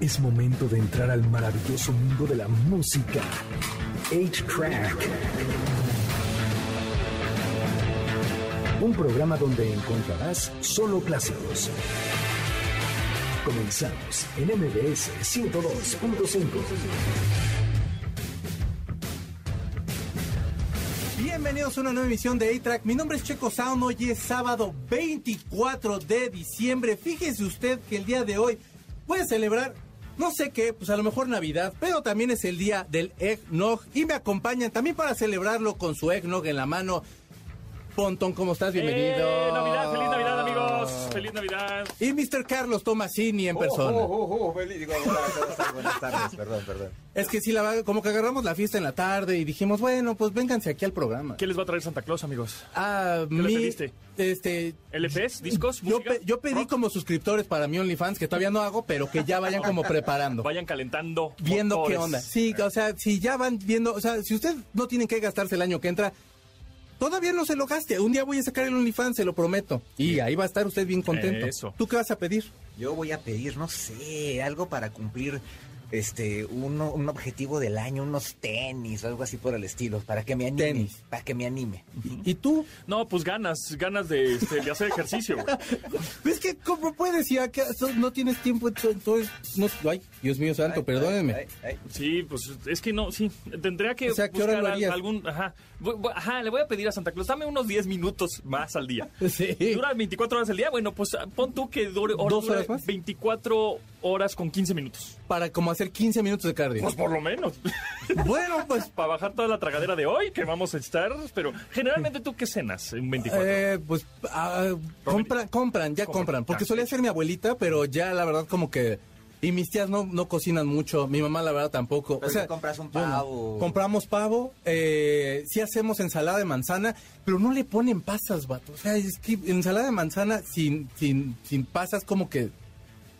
Es momento de entrar al maravilloso mundo de la música. 8-Track. Un programa donde encontrarás solo clásicos. Comenzamos en MBS 102.5. Bienvenidos a una nueva emisión de A-Track. Mi nombre es Checo Sound. Hoy es sábado 24 de diciembre. Fíjese usted que el día de hoy puede celebrar, no sé qué, pues a lo mejor Navidad, pero también es el día del eggnog. Y me acompañan también para celebrarlo con su eggnog en la mano. Pontón, ¿cómo estás? Bienvenido. ¡Eh! Navidad, feliz Navidad, amigos. Feliz Navidad. Y Mr. Carlos Tomasini en persona. Oh, oh, oh, feliz, digo. Buenas tardes, perdón, perdón. Es que sí, la, como que agarramos la fiesta en la tarde y dijimos, bueno, pues vénganse aquí al programa. ¿Qué les va a traer Santa Claus, amigos? Ah, mi, pediste? Este, ¿LPs? ¿Discos? yo, ¿Música? pe- yo pedí ¿Rock? como suscriptores para mi OnlyFans, que todavía no hago, pero que ya vayan como preparando. Vayan calentando. viendo qué onda. Sí, o sea, si ya van viendo, o sea, si usted no tiene que gastarse el año que entra, todavía no se lo gaste. Un día voy a sacar el OnlyFans, se lo prometo. Y ahí va a estar usted bien contento. Eso. ¿Tú qué vas a pedir? Yo voy a pedir, no sé, algo para cumplir este uno, un objetivo del año, unos tenis o algo así por el estilo, para que me anime, Tenis. para que me anime. ¿Y tú? No, pues ganas, ganas de, este, de hacer ejercicio. Es que, ¿cómo puedes? Si acaso no tienes tiempo, entonces, no, ay, Dios mío santo, Ay, perdónenme. ay, ay. Sí, pues es que no, sí. Tendría que O sea, ¿qué hora buscar lo al- harías? algún. Ajá. Ajá, le voy a pedir a Santa Claus, dame unos 10 minutos más al día. Sí. ¿Dura 24 horas al día? Bueno, pues pon tú que dure, ¿Dos dure horas más? 24 horas con 15 minutos. Para como hacer 15 minutos de cardio. Pues por lo menos. bueno, pues Para bajar toda la tragadera de hoy que vamos a estar. Pero generalmente tú qué cenas en 24. Eh, pues ah, compran, compran, ya Compran. compran. Porque Ah, solía ser mi abuelita, pero ya la verdad como que... Y mis tías no, no cocinan mucho, mi mamá la verdad tampoco. Pero o sea, compras un pavo. Compramos pavo, eh, sí hacemos ensalada de manzana, pero no le ponen pasas, vato. O sea, es que ensalada de manzana sin, sin, sin pasas como que...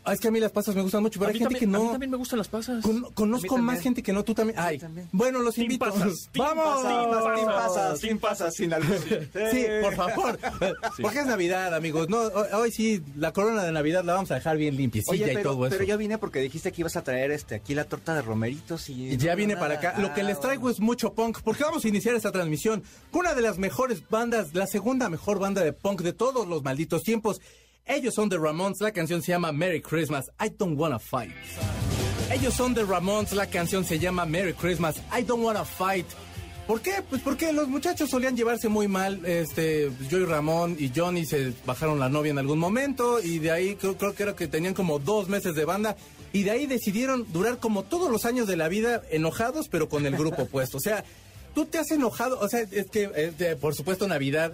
Ah, es que a mí las pasas me gustan mucho, pero a, hay gente también, que a mí no... también me gustan las pasas. Con- conozco más gente que no, tú también. Ay, también. bueno, los invito. pasas, ¡Vamos! pasas, team pasas, team pasas, sin Sí, por favor. Porque es Navidad, amigos. No, hoy, sí, la corona de Navidad la vamos a dejar bien limpiecilla Oye, y todo pero, eso. pero yo vine porque dijiste que ibas a traer este aquí la torta de romeritos y... Y ya no, viene nada. para acá. Lo que les traigo es mucho punk, porque vamos a iniciar esta transmisión con una de las mejores bandas, la segunda mejor banda de punk de todos los malditos tiempos. Ellos son The Ramones, la canción se llama Merry Christmas, I Don't Wanna Fight. Ellos son The Ramones, la canción se llama Merry Christmas, I Don't Wanna Fight. ¿Por qué? Pues porque los muchachos solían llevarse muy mal. Este, yo y Ramón y Johnny se bajaron la novia en algún momento y de ahí creo, creo que era que tenían como dos meses de banda y de ahí decidieron durar como todos los años de la vida enojados, pero con el grupo puesto. O sea, tú te has enojado, o sea, es que eh, de- por supuesto Navidad.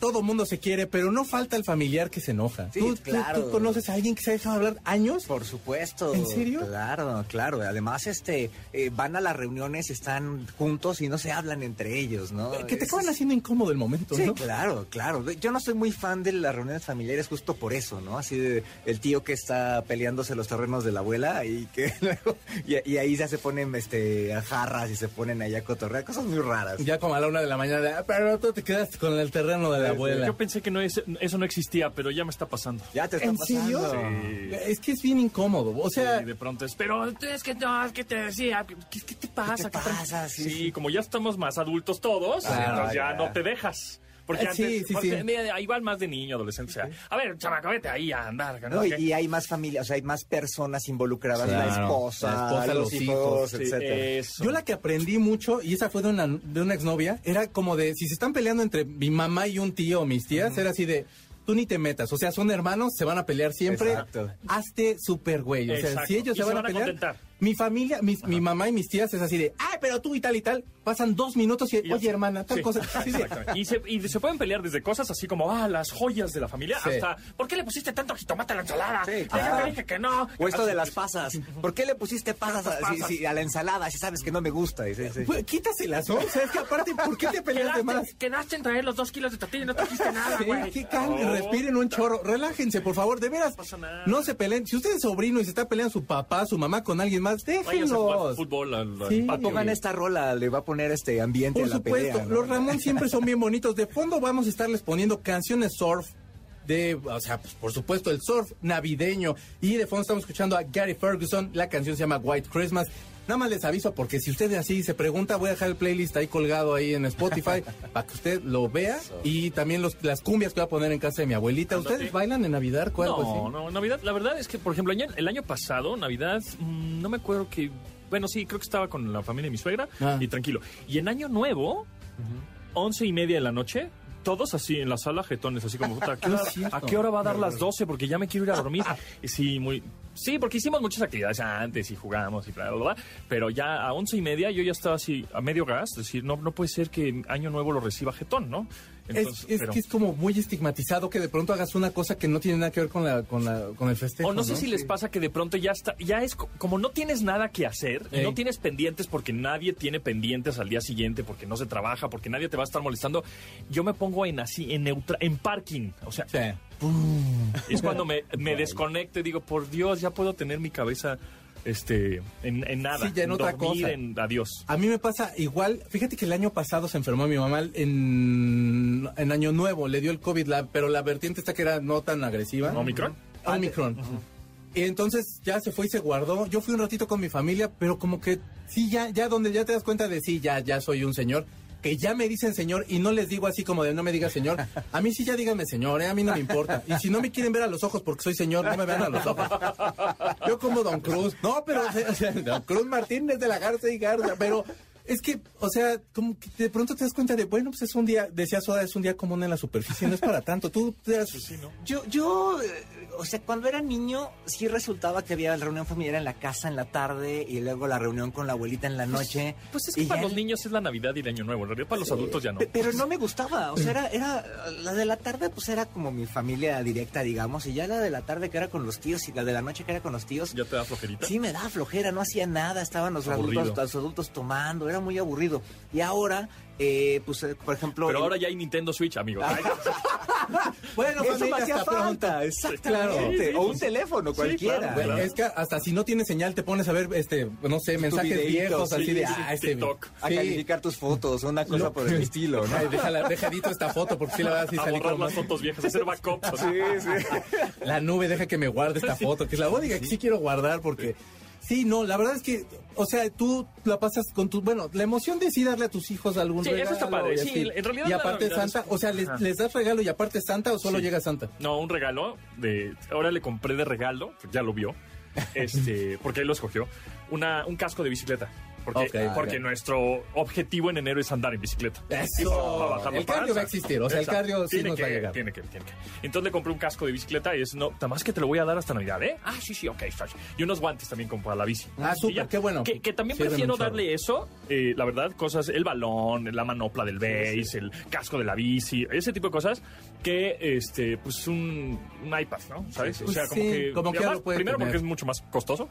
Todo mundo se quiere, pero no falta el familiar que se enoja. Sí, ¿Tú, tú- claro. tú conoces a alguien que se ha dejado hablar años? Por supuesto. ¿En serio? Claro, claro. Además, este, eh, van a las reuniones, están juntos y no se hablan entre ellos, ¿no? Que te Es- acaban haciendo incómodo el momento, Sí, ¿no? claro, claro. Yo no soy muy fan de las reuniones familiares justo por eso, ¿no? Así de el tío que está peleándose los terrenos de la abuela y que luego y, y ahí ya se ponen este a jarras y se ponen allá a cotorrear, cosas muy raras. Ya como a la una de la mañana, "Ah, pero tú te quedaste con el terreno de la Abuela. Yo pensé que no es- eso no existía, pero ya me está pasando. Ya te está ¿En pasando. serio? Sí. Es que es bien incómodo. O sea, de pronto es, pero es que no, es que te decía, ¿qué, qué te pasa? ¿Qué te pasa? Sí, Sí, sí. como ya estamos más adultos todos, Claro, entonces ya, ya. no te dejas. Porque Eh, sí, antes, sí, porque sí. mira, ahí va más de niño, adolescente. O sea, a ver, chamaco, vete ahí a andar. ¿no? ¿no? Y, hay más familia, o sea, hay más personas involucradas, la esposa, La esposa, los, los hijos, hijos, eso. yo la que aprendí mucho, y esa fue de una, de una exnovia, era como de, si se están peleando entre mi mamá y un tío o mis tías, era así de, tú ni te metas. O sea, son hermanos, se van a pelear siempre. Exacto. Hazte súper güey. O sea, Exacto. si ellos se se van, van a a pelear. contentar. Mi familia, mis- mi mamá y mis tías es así de, ay, pero tú y tal y tal. Pasan dos minutos y, Y oye, hermana, tal Sí, cosa. Sí, sí. Y, se, y se pueden pelear desde cosas así como, ah, las joyas de la familia, Sí. hasta, ¿por qué le pusiste tanto jitomate a la ensalada? Sí, Ay, claro. dije que no. O esto de las pasas. ¿Por qué le pusiste pasas a, Pasas. si- si a la ensalada si sabes que no me gusta? Y sí, sí. Pues, quítaselas, ¿no? O sea, es que aparte, ¿por qué te peleas de más? Quedaste, en traer los dos kilos de tortilla y no trajiste nada, Sí, güey. que calmen, No. respiren un chorro, relájense, por favor, de veras. pasa nada. No se peleen. Si usted es sobrino y se está peleando su papá, su mamá con alguien déjenlos. fútbol al, al Sí. patio. Pongan esta rola, le va a poner este ambiente Por a la supuesto, pelea. ¿no? los Ramón siempre son bien bonitos. De fondo vamos a estarles poniendo canciones surf de, o sea, pues, por supuesto, el surf navideño. Y de fondo estamos escuchando a Gary Ferguson, la canción se llama White Christmas. Nada más les aviso porque si usted así se pregunta, voy a dejar el playlist ahí colgado ahí en Spotify para que usted lo vea y también los, las cumbias que voy a poner en casa de mi abuelita. ¿Ustedes bailan en Navidad? ¿Cuál, No, pues, sí? no, Navidad, la verdad es que, por ejemplo, el año pasado, Navidad, mm, no me acuerdo que, bueno, sí, creo que estaba con la familia de mi suegra Ah. y tranquilo. Y en año nuevo, once y media de la noche, todos así en la sala, jetones, así como, ¿a qué, No hora, a qué hora va a dar las 12? Porque ya me quiero ir a dormir. Y sí, muy... Sí, porque hicimos muchas actividades antes y jugamos y bla, bla, bla. Pero ya a once y media yo ya estaba así a medio gas. Es decir, no, no puede ser que Año Nuevo lo reciba jetón, ¿no? Es, es pero- que es como muy estigmatizado que de pronto hagas una cosa que no tiene nada que ver con, la, con, la, con el festejo. O no sé si les pasa que de pronto ya está, ya es co- como no tienes nada que hacer, Ey. no tienes pendientes porque nadie tiene pendientes al día siguiente, porque no se trabaja, porque nadie te va a estar molestando. Yo me pongo en así, en neutra, en parking. O sea, Sí. es cuando me, me desconecto y digo, por Dios, ya puedo tener mi cabeza este en, en nada. Sí, ya en otra dormir, cosa. en adiós. A mí me pasa igual, fíjate que el año pasado se enfermó mi mamá en, en Año Nuevo, le dio el COVID, la- pero la vertiente está que era no tan agresiva. ¿Omicron? Omicron. Y entonces ya se fue y se guardó. Yo fui un ratito con mi familia, pero como que sí, ya, ya donde ya te das cuenta de sí, ya, ya soy un señor. Que ya me dicen señor y no les digo así como de no me diga señor. A mí sí ya díganme señor, ¿eh? a mí no me importa. Y si no me quieren ver a los ojos porque soy señor, no me vean a los ojos. Yo como Don Cruz. No, pero o sea, Don Cruz Martínez de la Garza y Garza, pero es que, o sea, como que de pronto te das cuenta de, bueno, pues es un día, decía Soda, es un día común en la superficie, no es para tanto. Tú te das, Yo, yo, eh, o sea, cuando era niño, sí resultaba que había la reunión familiar en la casa en la tarde y luego la reunión con la abuelita en la noche. Pues es que para ya- los niños es la Navidad y el Año Nuevo. En realidad para los adultos ya no. Pe- Pero no me gustaba, o sea, era, era, la de la tarde pues era como mi familia directa, digamos, y ya la de la tarde que era con los tíos y la de la noche que era con los tíos, Ya te da flojerita. sí me daba flojera, no hacía nada, estaban los Aburrido. adultos, los adultos tomando, era muy aburrido. Y ahora, eh, pues, eh, por ejemplo... Pero ahora ya hay Nintendo Switch, amigos. bueno, Eso me hacía falta, exactamente. Claro. Sí, sí, o un pues, teléfono, sí, cualquiera. claro. Es que hasta si no tienes señal te pones a ver, este, no sé, mensajes videitos, viejos sí, así de, sí, ah, este, TikTok. A sí. calificar tus fotos, una cosa por el estilo, ¿no? Ay, déjala, dejadito esta foto porque sí la verdad sí a salí borrar como- las fotos viejas, hacer backups. así. La nube deja que me guarde esta foto, que es la única que sí quiero guardar porque sí, no, la verdad es que, o sea, tú la pasas con tu, bueno, la emoción de sí darle a tus hijos algún Sí, eso regalo. está padre, y sí, así. en realidad Y la aparte Navidad es- Santa, o sea, les, das regalo y aparte Santa o solo Sí. llega Santa. No, un regalo de. Ahora le compré de regalo, ya lo vio. Este, porque él lo escogió. Una, un casco de bicicleta. Porque, porque nuestro objetivo en enero es andar en bicicleta. Eso. Para bajar la El cardio va a existir, o sea, el cardio sí Tiene nos que, va a llegar. Tiene que, tiene que. Entonces le compré un casco de bicicleta y es, no, nada más que te lo voy a dar hasta Navidad, ¿eh? Ah, sí, sí, ok, está bien. Y unos guantes también como para la bici. Ah, súper, qué bueno. Que, que también prefiero darle eso, eh, la verdad, cosas, el balón, la manopla del base, el casco de la bici, ese tipo de cosas, que, este, pues un, un iPad, ¿no? ¿Sabes? o sea, como sí, que... como además, primero tener. porque es mucho más costoso.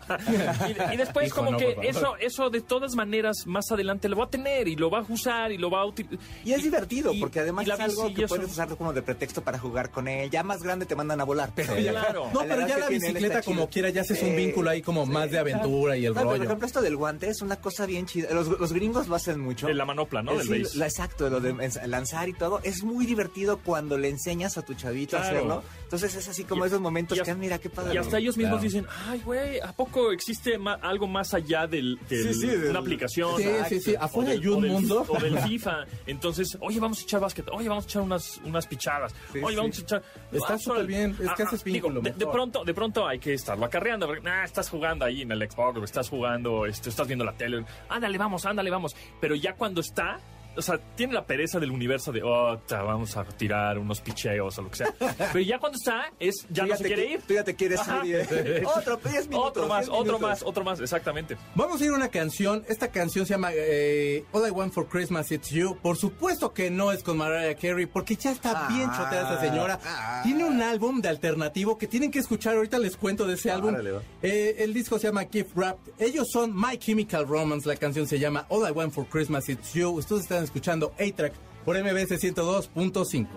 y, y después Hijo, como no, que eso, eso de todas maneras, más adelante lo va a tener y lo va a usar y lo va a utilizar. Y es divertido, y- porque además es algo que eso. puedes usar como de pretexto para jugar con él. Ya más grande te mandan a volar, pero Sí, ya, claro. No, pero ya la bicicleta como quiera ya haces un Sí, vínculo ahí como más de aventura y el No, pero, rollo. por ejemplo, esto del guante es una cosa bien chida. Los, los gringos lo hacen mucho. La manopla, ¿no? Eh, Del sí, base. la- exacto, lo de lanzar y todo. Es muy divertido cuando le enseñas a tu chavito a hacerlo. Entonces es así como Y- esos momentos que, hasta- mira, qué padre. Y hasta ellos mismos Claro. dicen, ay, güey, ¿a poco existe algo más allá del, del- Sí, sí, del- una aplicación? Sí, sí, sí, afuera del- hay o un del- mundo. O del FIFA. Entonces, oye, vamos a echar básquet, oye, vamos a echar unas, unas pichadas, Sí, oye, sí. vamos a echar... Está Ah, súper bien, es que haces vínculo de, pronto, de pronto hay que estarlo acarreando. porque, nah, estás jugando ahí en el Xbox, estás jugando, este, estás viendo la tele. Ándale, vamos, ándale, vamos. Pero ya cuando está... O sea, tiene la pereza del universo de, oh, ta, vamos a tirar unos picheos o lo que sea. Pero ya cuando está, es, ya Tú no se te quiere qui- ir. Tú ya te quieres Ajá. ir. y- Otro, 10 minutos. Otro más, 10 otro minutos. más, otro más, exactamente. Vamos a ir a una canción. Esta canción se llama eh, All I Want for Christmas It's You. Por supuesto que no es con Mariah Carey, porque ya está Ah, bien choteada esa señora. ah. Tiene un álbum de alternativo que tienen que escuchar. Ahorita les cuento de ese álbum. Órale, va. Eh, el disco se llama Gift Wrap. Ellos son My Chemical Romance. La canción se llama All I Want for Christmas It's You. Ustedes están escuchando A-Track por MBS 102.5.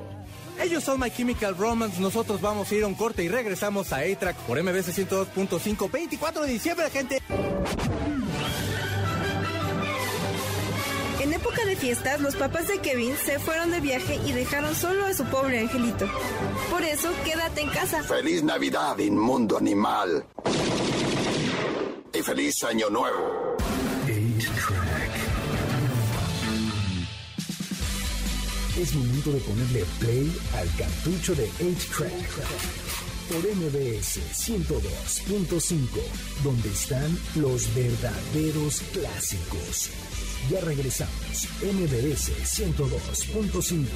Ellos son My Chemical Romance. Nosotros vamos a ir a un corte y regresamos a A-Track por MBS 102.5. 24 de diciembre, gente. En época de fiestas, los papás de Kevin se fueron de viaje y dejaron solo a su pobre angelito. Por eso, quédate en casa. Feliz Navidad, inmundo animal. Y feliz Año Nuevo. 8-Track. Es momento de ponerle play al cartucho de 8-Track. Por MBS 102.5, donde están los verdaderos clásicos. Ya regresamos. MBS 102.5.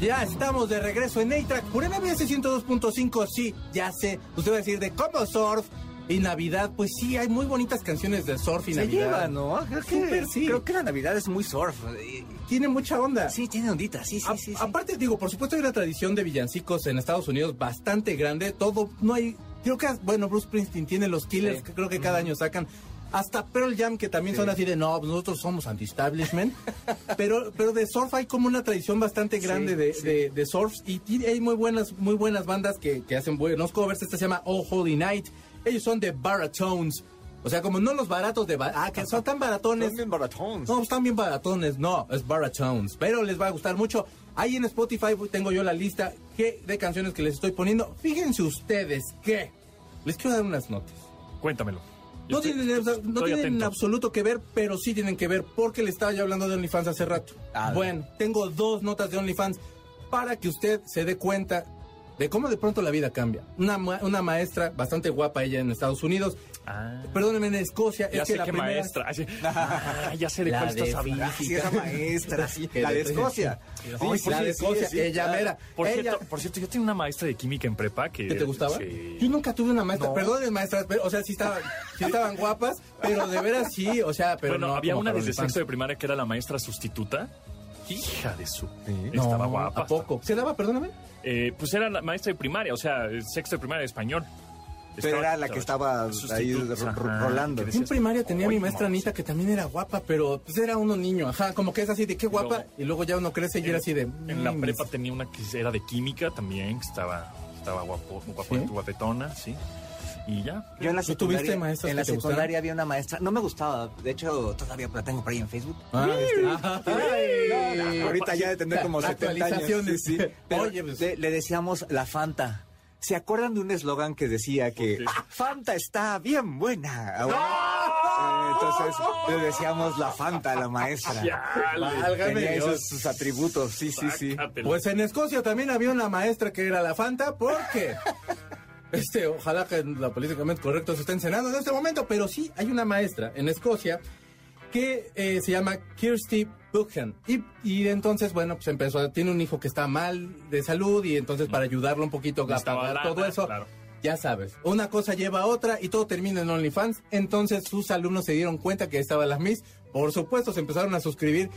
Ya estamos de regreso en A-Track por MBS 102.5. Sí, ya sé. Usted va a decir de cómo surf y Navidad. Pues sí, hay muy bonitas canciones de surf y Se Navidad. lleva, ¿no? Creo que, sí. creo que la Navidad es muy surf. Tiene mucha onda. Sí, tiene ondita, sí, sí, A- sí. sí. Aparte, digo, por supuesto hay una tradición de villancicos en Estados Unidos bastante grande. Todo, no hay. Creo que, bueno, Bruce Springsteen tiene los killers Sí. que creo que cada año sacan. Hasta Pearl Jam, que también son así de no, pues nosotros somos anti-establishment. pero, pero de surf hay como una tradición bastante grande de, de, de surfs. Y hay muy buenas, muy buenas bandas que, que hacen buenos covers. Esta se llama All Holy Night. Ellos son de Baratones. O sea, como no los baratos de... ba- Ah, que son tan baratones. Son bien baratones. No, están bien baratones, no, es baratones, pero les va a gustar mucho. Ahí en Spotify tengo yo la lista que, de canciones que les estoy poniendo. Fíjense ustedes que les quiero dar unas notas. Cuéntamelo. No estoy- tienen, no estoy tienen en absoluto que ver, pero sí tienen que ver porque le estaba yo hablando de OnlyFans hace rato. Ah, bueno, tengo dos notas de OnlyFans para que usted se dé cuenta de cómo de pronto la vida cambia. Una, ma- una maestra bastante guapa ella en Estados Unidos, Ah, perdónenme, en Escocia, ya es que sé la qué primera... maestra. Ah, ya sé de La cuál estás de hablando. Ah, sí, esa maestra, sí. La de Escocia. Sí, por la de Escocia, sí, ella mera. Por, Ella- cierto, por cierto, yo tenía una maestra de química en prepa que... ¿Que te gustaba? Sí. Yo nunca tuve una maestra, No. perdón, maestras, pero, o sea, sí estaban, sí estaban guapas, pero de veras sí, o sea, pero bueno, no había una desde sexto de primaria que era la maestra sustituta. Hija de su... No, Estaba guapa. ¿A poco? ¿Se daba, perdóname? Eh, pues era la maestra de primaria, o sea, sexto de primaria de español. Pero era la que estaba ahí ro- ajá, rolando. en primaria tenía mi "Oye, maestra mamá". Anita que también era guapa, pero pues era uno niño, ajá, como que es así de qué guapa, luego- y luego ya uno crece y era así de... En la mm, prepa tenía una que era de química también, que estaba, estaba guapo, guapo, ¿Sí? guapetona, sí. Y ya. Yo en la ¿Tú tuviste secundaria, en la secundaria había una maestra, no me gustaba, de hecho todavía la tengo por ahí en Facebook. Ah, este, ajá. No, no, ahorita ya de tener como 70 años. Actualizaciones. Sí, sí. Pero Oye, pues- le, le decíamos la Fanta. ¿Se acuerdan de un eslogan que decía que "Ah, Fanta está bien buena? Eh, Entonces le decíamos la Fanta a la maestra. Tenía esos sus atributos, sí, sí, sí. Pues en Escocia también había una maestra que era la Fanta, porque este, ojalá que la políticamente correcto se esté encenando en este momento, pero sí hay una maestra en Escocia que eh, se llama Kirsty Buchan. Y, y entonces, bueno, pues empezó, a- tiene un hijo que está mal de salud y entonces para ayudarlo un poquito a pagar todo eso, claro. ya sabes, una cosa lleva a otra y todo termina en OnlyFans. Entonces sus alumnos se dieron cuenta que estaba la Miss, por supuesto se empezaron a suscribir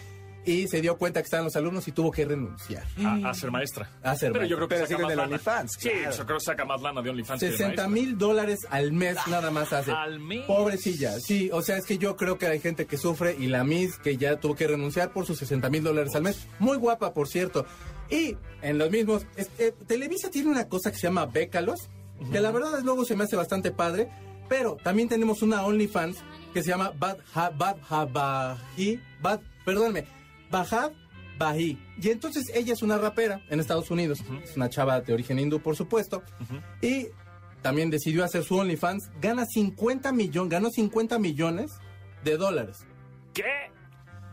y se dio cuenta que estaban los alumnos y tuvo que renunciar. a, a ser maestra. A ser Pero yo creo que Pero saca más el lana. OnlyFans, Sí, claro. yo creo que saca más lana de OnlyFans. que de 60 maestra. mil dólares al mes nada más hace. Al mes. Pobrecilla, sí, o sea, es que yo creo que hay gente que sufre y la Miss que ya tuvo que renunciar por sus 60 mil dólares al mes. Muy guapa, por cierto. Y en los mismos, eh, Televisa tiene una cosa que se llama Bécalos, que la verdad es, luego se me hace bastante padre, pero también tenemos una OnlyFans que se llama Bad Ha- Bad Habahi, Bad, perdónme, Bajad Bahi. Y entonces ella es una rapera en Estados Unidos, es una chava de origen hindú, por supuesto, y también decidió hacer su OnlyFans, gana 50 millones, ganó 50 millones de dólares. ¿Qué?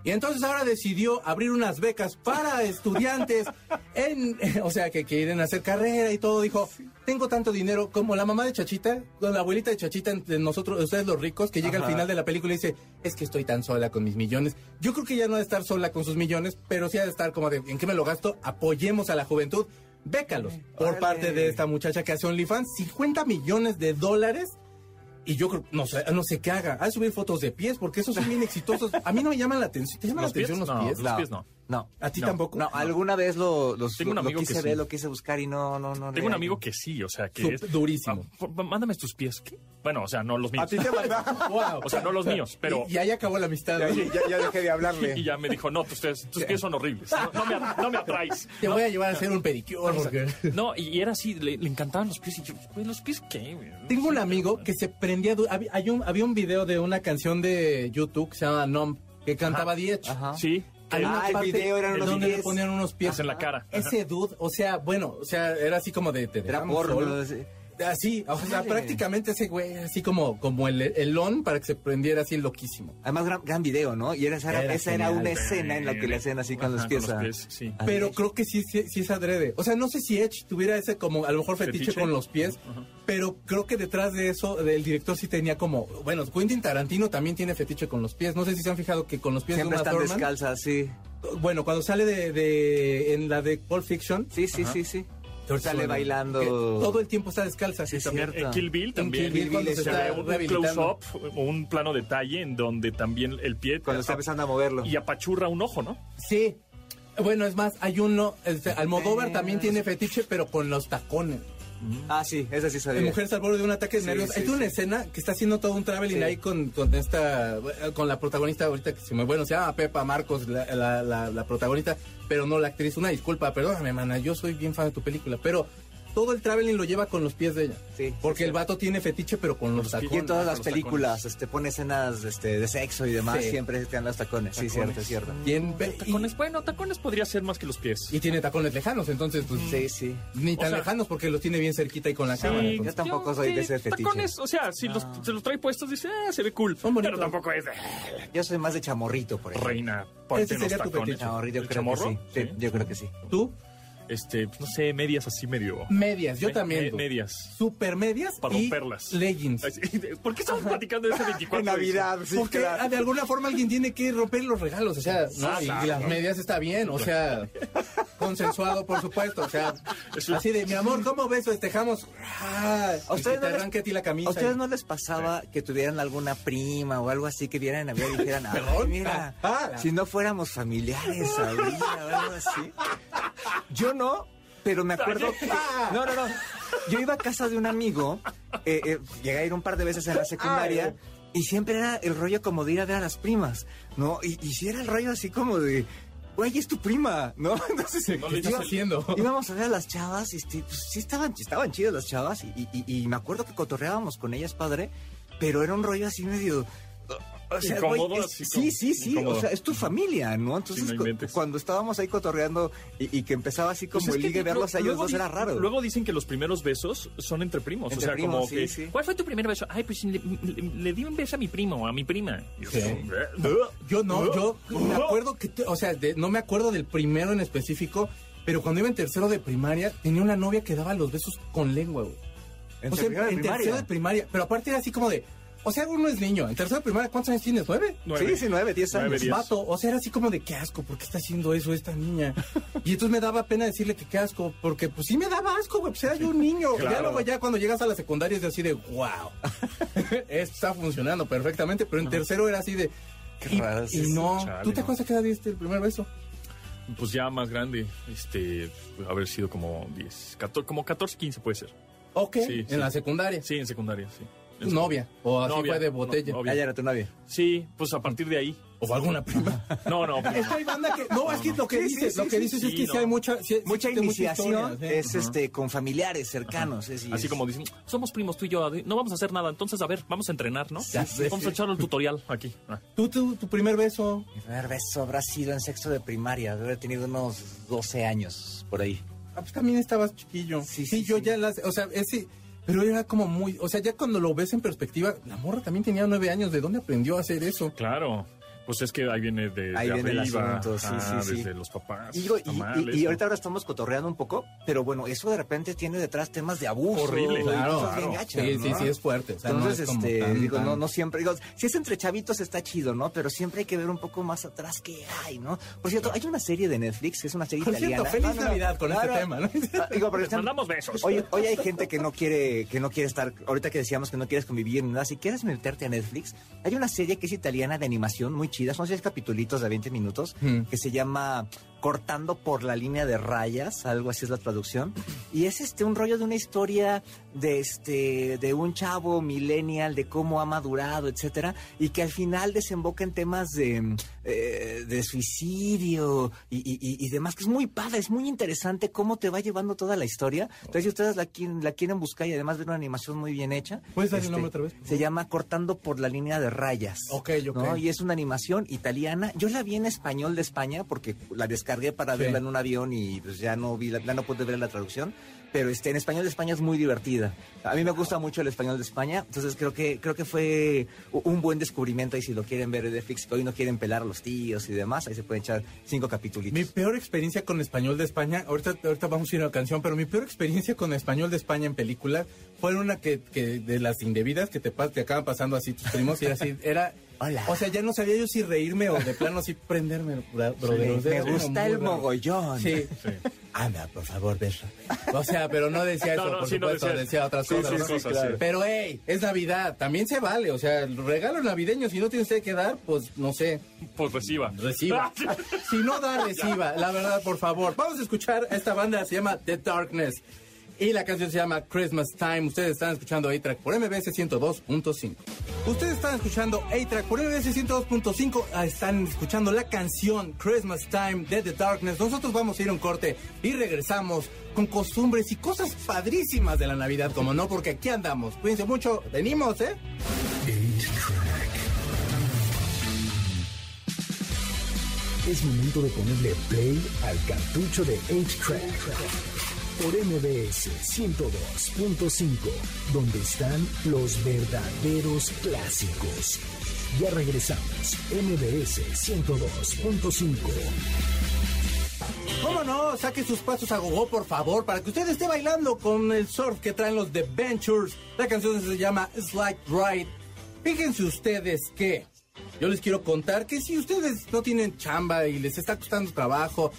Y entonces ahora decidió abrir unas becas para estudiantes, en, o sea, que quieren hacer carrera y todo. Dijo, tengo tanto dinero como la mamá de Chachita, con la abuelita de Chachita, entre nosotros, ustedes los ricos, que llega al final de la película y dice, es que estoy tan sola con mis millones. Yo creo que ya no ha de estar sola con sus millones, pero sí ha de estar como de, ¿en qué me lo gasto? Apoyemos a la juventud. Bécalos por parte de esta muchacha que hace OnlyFans, 50 millones de dólares y yo creo, no sé, no sé qué haga. A subir fotos de pies, porque esos son bien exitosos. A mí no me llaman la atención. ¿Te llaman la atención los No, pies? los pies no. No. ¿A ti No. tampoco? No, alguna vez lo, los- Tengo un lo quise que ver, sí. lo quise buscar y no, no, no. Tengo un amigo que sí, o sea, que Sup- es... durísimo. Ah, mándame tus pies. ¿Qué? Bueno, o sea, no los míos. A ti te. Wow. O sea, no los míos, pero... Y, y ahí acabó la amistad. Ya, ¿no? ya- ya dejé de hablarle. Y ya me dijo, no, tus, pies- tus pies son horribles. No, no me, no me atraes. Te voy a llevar a hacer un pedicure. porque- No, y, y era así, le, le encantaban los pies. Y yo, güey, ¿los pies qué? Tengo un amigo que se prendía. hay un, había un video de una canción de YouTube que se llama Numb que cantaba. Ajá. Sí. Hay una Ah, el parte video eran unos donde le pies. ponían unos pies en la cara. Ese dude, o sea, bueno, o sea, era así como de te Era porno. solo. Sí. Así, o sea, prácticamente ese güey, así como, como el, el on para que se prendiera así loquísimo. Además, gran, gran video, ¿no? Y era, esa era, una escena en la que le hacían así con Ajá, los pies. Con a- los pies, sí. Pero creo que sí, sí, sí es adrede. O sea, no sé si Edge tuviera ese como, a lo mejor fetiche, ¿Fetiche? con los pies, pero creo que detrás de eso, el director sí tenía como, bueno, Quentin Tarantino también tiene fetiche con los pies. No sé si se han fijado que con los pies Siempre de están Thurman, descalzas, sí. bueno, cuando sale de, de, en la de Pulp Fiction, Sí, sí, sí, sí. Sale Bueno, bailando. que todo el tiempo está descalza. Sí, También en Kill Bill también Kill Bill se se ve un, close-up un plano detalle en donde también el pie Cuando está empezando a moverlo. y apachurra un ojo, ¿no? Sí. Bueno, es más, hay uno, este, Almodóvar Eh, también tiene fetiche, pero con los tacones. Ah, sí, esa sí La sabía. mujer al borde de un ataque de Sí, nervios. sí, Hay una escena que está haciendo todo un traveling ahí con, con esta, con la protagonista ahorita que se me, bueno, se llama Pepa Marcos, la, la, la- la protagonista, pero no la actriz. Una disculpa, perdóname, mana, yo soy bien fan de tu película, pero todo el traveling lo lleva con los pies de ella. Sí, Porque sí, el sí. vato tiene fetiche, pero con los pies. Y tacones. en todas las películas este, pone escenas este, de sexo y demás, Sí. siempre están los tacones. Sí, cierto, es cierto. Bien, y, Tacones, bueno, tacones podría ser más que los pies. y tiene tacones lejanos, entonces, pues, Sí, sí. ni tan sea- lejanos porque los tiene bien cerquita y con la Sí, cámara. yo tampoco soy de ese fetiche. Tacones, o sea, si los, se los trae puestos, dice, ah, se ve cool. Son bonitos. Pero tampoco es de Yo soy más de chamorrito, por ejemplo. reina. ponte Ese sería tu tacones. fetiche. Chamorrito, ¿El creo chamorro? que. Sí, Yo creo que sí. ¿Tú? Este, pues, no sé, medias así medio. Medias, yo Me- también. me- medias. Super medias Para y romperlas. leggings. ¿Por qué estamos platicando de ese 24 En Navidad, sí, Porque claro. ah, de alguna forma alguien tiene que romper los regalos, o sea, ¿no? Ah, y, claro, y las ¿no? medias está bien, o sea, consensuado, por supuesto, o sea, así de, mi amor, ¿cómo ves? Festejamos. Ah, ¿A y ustedes que te no les- arranque a ti la camisa. ¿A ustedes y- no les pasaba que tuvieran alguna prima o algo así que vieran en Navidad y dijeran, ay, mira, Ah, si no fuéramos familiares ahorita o algo así? Yo no, pero me acuerdo que... No, no, no. Yo iba a casa de un amigo, eh, eh, llegué a ir un par de veces en la secundaria y siempre era el rollo como de ir a ver a las primas, ¿no? Y, y si era el rollo así como de... Güey, es tu prima, ¿no? Entonces, No le ¿Qué estás haciendo? Íbamos a ver a las chavas y este, pues, sí estaban, estaban chidas las chavas y, y- y me acuerdo que cotorreábamos con ellas, padre, pero era un rollo así medio... O sea, Incómodo, güey, es- así sí, sí, sí, incómodo. o sea, es tu familia, ¿no? Entonces, Sí, no cuando estábamos ahí cotorreando y, y que empezaba así como Pues es el ligue verlos a ellos dos era raro. Luego dicen que los primeros besos son entre primos. Entre o sea, primos, como sí, que. sí. ¿Cuál fue tu primer beso? Ay, pues le, le- le di un beso a mi primo o a mi prima. Yo, Sí. "Eh, Yo no, yo me acuerdo que, te- o sea, de- no me acuerdo del primero en específico, pero cuando iba en tercero de primaria, tenía una novia que daba los besos con lengua, güey. En o sea, en primaria. tercero de primaria, pero aparte era así como de, o sea, uno es niño, en tercero primaria, ¿cuántos años tienes? ¿Nueve? Nueve. Sí, sí, nueve, diez Nueve, años. diez. Vato, o sea, era así como de qué asco, ¿por qué está haciendo eso esta niña? Y entonces me daba pena decirle que qué asco, porque pues sí me daba asco, güey, pues era yo un niño. Ya luego ya cuando llegas a la secundaria es de así de, wow, esto está funcionando perfectamente, pero en tercero era así de... Qué y, raro y no, Chale, ¿tú te no. acuerdas a qué edad diste el primer beso? Pues ya más grande. Este. Haber sido como 10. 14, como 14, 15 puede ser. Ok, Sí, en sí. la secundaria. Sí, en secundaria, sí. ¿Tu novia? ¿O así Novia, fue de no, botella? Ah, ya era tu novia. Sí, pues a partir de ahí. ¿O alguna prima? No, no. Es que hay banda que... No, es que lo que Sí, dices, sí, lo que dices sí, es que no. hay mucha... Mucha iniciación sí. es este con familiares cercanos. es- Así es- como dicen, somos primos tú y yo, no vamos a hacer nada, entonces a ver, vamos a entrenar, ¿no? Vamos a echar el tutorial aquí. Ah. ¿Tú, tú, tu primer beso? Mi primer beso habrá sido en sexto de primaria, debe haber tenido unos 12 años por ahí. Ah, pues también estabas chiquillo. Sí, Sí, sí, yo sí. ya las... O sea, ese... Pero era como muy... O sea, ya cuando lo ves en perspectiva, la morra también tenía nueve años. ¿De dónde aprendió a hacer eso? Claro, pues es que ahí viene de, Ahí de viene el asunto, sí, ajá, sí, sí. desde los papás. Y, digo, y- ahorita ahora estamos cotorreando un poco, pero bueno, eso de repente tiene detrás temas de abuso. Horrible. Claro, cosas bien claro. gachas, Sí, sí, ¿no? sí, es fuerte. O sea, no Entonces, es como este, tan, digo, tan- no, no siempre, digo, si es entre chavitos está chido, ¿no? Pero siempre hay que ver un poco más atrás que hay, ¿no? Por cierto, hay una serie de Netflix, que es una serie Por italiana. cierto, feliz No, no, no. Navidad con No, este no. tema, ¿no? Ah, Digo, Les están- mandamos besos. Hoy, hoy hay gente que no quiere que no quiere estar, ahorita que decíamos que no quieres convivir ni nada, si quieres meterte a Netflix, hay una serie que es italiana de animación muy chida, son seis capitulitos de 20 minutos, Hmm. que se llama cortando por la línea de rayas, algo así es la traducción. Y es este un rollo de una historia de este de un chavo millennial de cómo ha madurado, etcétera, y que al final desemboca en temas de, eh, de suicidio y, y- y demás, que es muy padre, es muy interesante cómo te va llevando toda la historia. Entonces, si ustedes la quieren, la quieren buscar y además ver una animación muy bien hecha, este, ¿Puedes dar el nombre otra vez, Se llama Cortando por la línea de rayas. Ok, ok. ¿no? Y es una animación italiana. Yo la vi en español de España porque la descargué para Sí. verla en un avión y pues ya no vi la, ya no pude ver la traducción. Pero este, en español de España es muy divertida. A mí me gusta mucho el español de España, entonces creo que creo que fue un buen descubrimiento y si lo quieren ver de Fix, que hoy no quieren pelar a los tíos y demás, ahí se pueden echar cinco capítulos. Mi peor experiencia con español de España, ahorita, ahorita vamos a ir a la canción, pero mi peor experiencia con español de España en película fue una que, que de las indebidas que te, te acaban pasando así tus primos y así, era... Hola. O sea, ya no sabía yo si reírme o de plano así prenderme, bro- me, gusta el raro. mogollón. Sí. Anda, por favor, beso. O sea, pero no decía eso, No, no, por sí, no supuesto, decía- decía, otras sí, cosas. sí, ¿no? sí, claro. Pero, hey, es Navidad, también se vale. O sea, el regalo navideño, si no tiene usted que dar, pues, no sé, Pues reciba. Reciba. si no da, reciba. La verdad, por favor. Vamos a escuchar a esta banda, se llama The Darkness. Y la canción se llama Christmas Time. Ustedes están escuchando A-Track por MBS 102.5. Ustedes están escuchando A-Track por MBS 102.5. Ah, Están escuchando la canción Christmas Time de The Darkness. Nosotros vamos a ir a un corte y regresamos con costumbres y cosas padrísimas de la Navidad, como no, porque aquí andamos. Cuídense mucho. Venimos, ¿eh? 8-Track. Es momento de ponerle play al cartucho de 8-Track. Por MBS 102.5, donde están los verdaderos clásicos. Ya regresamos. MBS 102.5. ¿Cómo no? Saque sus pasos a gogo, por favor, para que usted esté bailando con el surf que traen los The Ventures. La canción se llama Slide Ride. Fíjense ustedes que yo les quiero contar que si ustedes no tienen chamba y les está costando trabajo,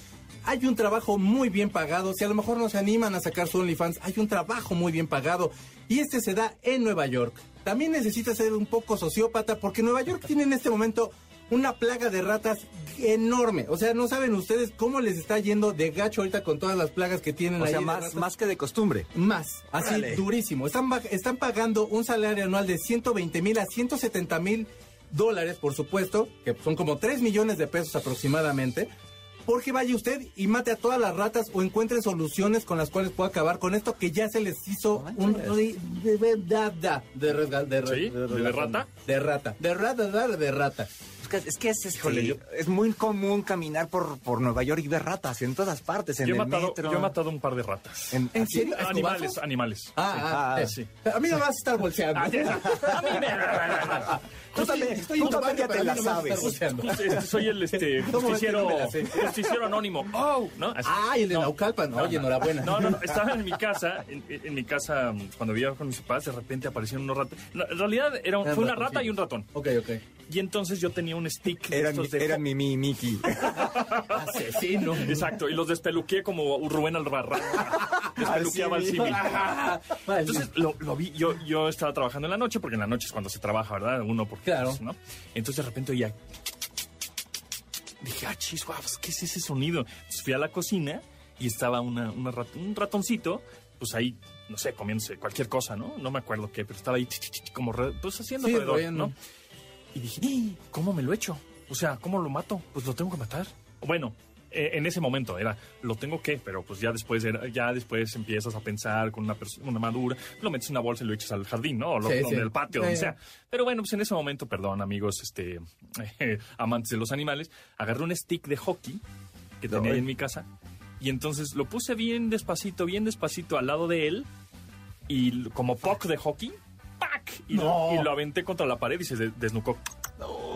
hay un trabajo muy bien pagado. Si a lo mejor no se animan a sacar su OnlyFans, hay un trabajo muy bien pagado. Y este se da en Nueva York. También necesita ser un poco sociópata porque Nueva York tiene en este momento una plaga de ratas enorme. O sea, no saben ustedes cómo les está yendo de gacho ahorita con todas las plagas que tienen O ahí sea, más, más que de costumbre. Más, así durísimo. Están, están pagando un salario anual de 120 mil a 170 mil dólares, por supuesto, que son como 3 millones de pesos aproximadamente. Porque vaya usted y mate a todas las ratas o encuentre soluciones con las cuales pueda acabar con esto que ya se les hizo un ri- de verdad de, de. ¿De relación. rata? De rata. De rata, de, de rata. Es que es, es, este, Híjole, yo- es muy común caminar por, por Nueva York y ver ratas en todas partes, en Yo he, el matado, metro. yo he matado un par de ratas. En, ¿En serio? Animales, animales. Ah, ah, Ah, eh, sí. A mí no vas a estar bolseando. A mí me- Tú también, Estoy también ya te la no sabes. Este, soy el este, ¿Cómo ves que justiciero, no justiciero anónimo. Oh, ¿no? Así. Ay, el de Naucalpan. Oye, enhorabuena. No, no, no. Estaba en mi casa, en, en mi casa, cuando vivía con mis papás, de repente aparecieron unos ratos. No, En realidad era, fue una rata y un ratón. Ok, ok. Y entonces yo tenía un stick. de Era, estos mi, de- era mi, mi Mickey. Asesino. Exacto, y los despeluqué como Rubén Albarrán. Despeluqueaba al símil. Entonces lo, lo vi, yo, yo estaba trabajando en la noche, porque en la noche es cuando se trabaja, ¿verdad? Uno porque Claro. pues, ¿no? Entonces de repente oía. Dije, ah, chis, guau, ¿qué es ese sonido? Entonces fui a la cocina y estaba una, una rat- un ratoncito, pues ahí, no sé, comiéndose cualquier cosa, ¿no? No me acuerdo qué, pero estaba ahí como re- pues haciendo Sí, alrededor. ¿no? Y dije, "¡Ah! ¿cómo me lo echo? O sea, ¿cómo lo mato? Pues lo tengo que matar. Bueno, eh, en ese momento era, lo tengo que, pero pues ya después era- ya después empiezas a pensar con una persona una madura, lo metes en una bolsa y lo echas al jardín, ¿no? O lo, Sí, patio, Sí, donde sea. Pero bueno, pues en ese momento, perdón, amigos, este amantes de los animales, agarré un stick de hockey que tenía ahí en mi casa y entonces lo puse bien despacito, bien despacito al lado de él y como puck de hockey, Y, No. lo, y lo aventé contra la pared y se de- desnucó.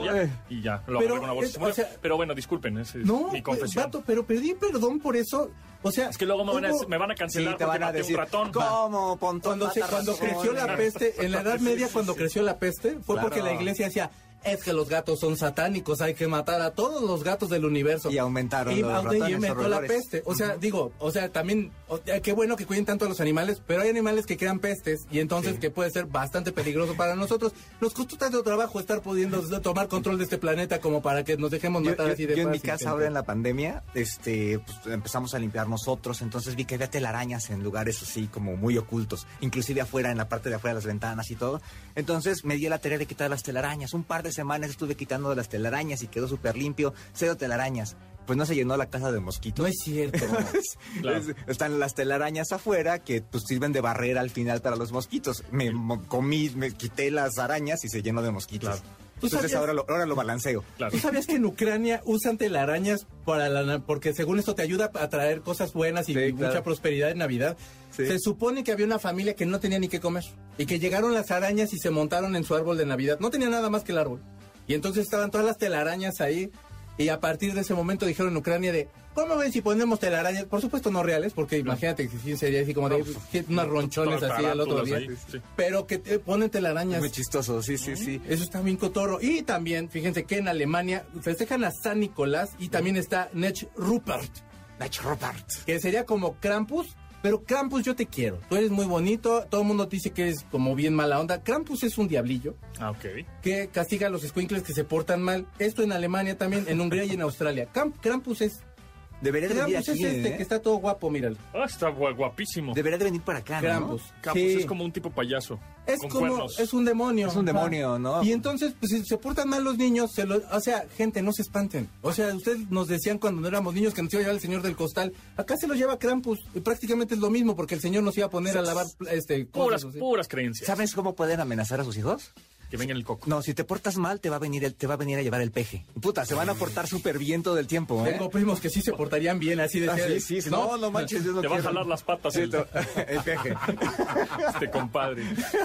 Ya, y ya, lo Pero agarré con una bolsa. es- o sea- pero bueno, disculpen, es No, mi pues, confesión. vato, pero pedí perdón por eso. O sea, Es que luego me van a, hubo- me van a Sí, cancelar te porque van a maté decir, un ratón. ¿cómo, Pontón Cuando, se, creció la peste, en la Edad Media, cuando creció la peste, fue Claro. porque la iglesia decía, es que los gatos son satánicos, hay que matar a todos los gatos del universo. Y aumentaron y, los aumentó- y ratones aumentó la peste. O sea, digo, o sea, también, o- qué bueno que cuiden tanto a los animales, pero hay animales que crean pestes y entonces que puede ser bastante peligroso para nosotros. Nos costó tanto trabajo estar pudiendo tomar control de este planeta como para que nos dejemos matar yo- así de yo en mi casa ahora en la pandemia, este, pues, empezamos a limpiar nosotros, entonces vi que había telarañas en lugares así como muy ocultos, inclusive afuera, en la parte de afuera de las ventanas y todo. Entonces me di la tarea de quitar las telarañas. Un par de semanas estuve quitando las telarañas y quedó súper limpio, cero telarañas. Pues no se llenó la casa de mosquitos. No es cierto. Claro. Están las telarañas afuera que pues sirven de barrera al final para los mosquitos. Me mo- comí, me quité las arañas y se llenó de mosquitos. Claro. ¿Tú Entonces ahora lo, ahora lo balanceo. Claro. ¿Tú sabías que en Ucrania usan telarañas para la, porque según esto te ayuda a traer cosas buenas y, Sí, y claro. mucha prosperidad en Navidad? Sí. Se supone que había una familia que no tenía ni qué comer y que llegaron las arañas y se montaron en su árbol de Navidad. No tenía nada más que el árbol. Y entonces estaban todas las telarañas ahí y a partir de ese momento dijeron en Ucrania de, ¿cómo ven si ponemos telarañas? Por supuesto no reales, porque imagínate que sí sería así como de unas ronchones así al otro día. Pero que te ponen telarañas. Muy chistoso, sí, sí, sí. Eso está bien cotorro. Y también, fíjense que en Alemania festejan a San Nicolás y también está Nech Rupert, Nach Rupert. que sería como Krampus. Pero Krampus, yo te quiero. Tú eres muy bonito. Todo el mundo te dice que eres como bien mala onda. Krampus es un diablillo Ah, ok. que castiga a los escuincles que se portan mal. Esto en Alemania también, en Hungría y en Australia. Krampus es, Debería de venir Krampus aquí, es este ¿eh? que está todo guapo, míralo. Ah, está gua- guapísimo. Debería de venir para acá, ¿no? Krampus. Sí. es como un tipo payaso. Es con como, cuernos. es un demonio. Es un Ajá. demonio, ¿no? Y entonces, pues si se portan mal los niños, se lo, o sea, gente, no se espanten. O sea, ustedes nos decían cuando no éramos niños que nos iba a llevar el señor del costal. Acá se lo lleva Krampus. Y prácticamente es lo mismo porque el señor nos iba a poner a lavar este Puras, cosas. así. puras creencias. ¿Sabes cómo pueden amenazar a sus hijos? Que venga el coco. No, si te portas mal, te va a venir el, te va a venir a llevar el peje. Puta, se van a portar súper bien todo el tiempo, ¿eh? Tengo primos que sí se portarían bien, así de Ah, ser- sí, sí, sí. No, no manches, yo no Te va a quiero. jalar las patas Sí, el, el peje. este compadre.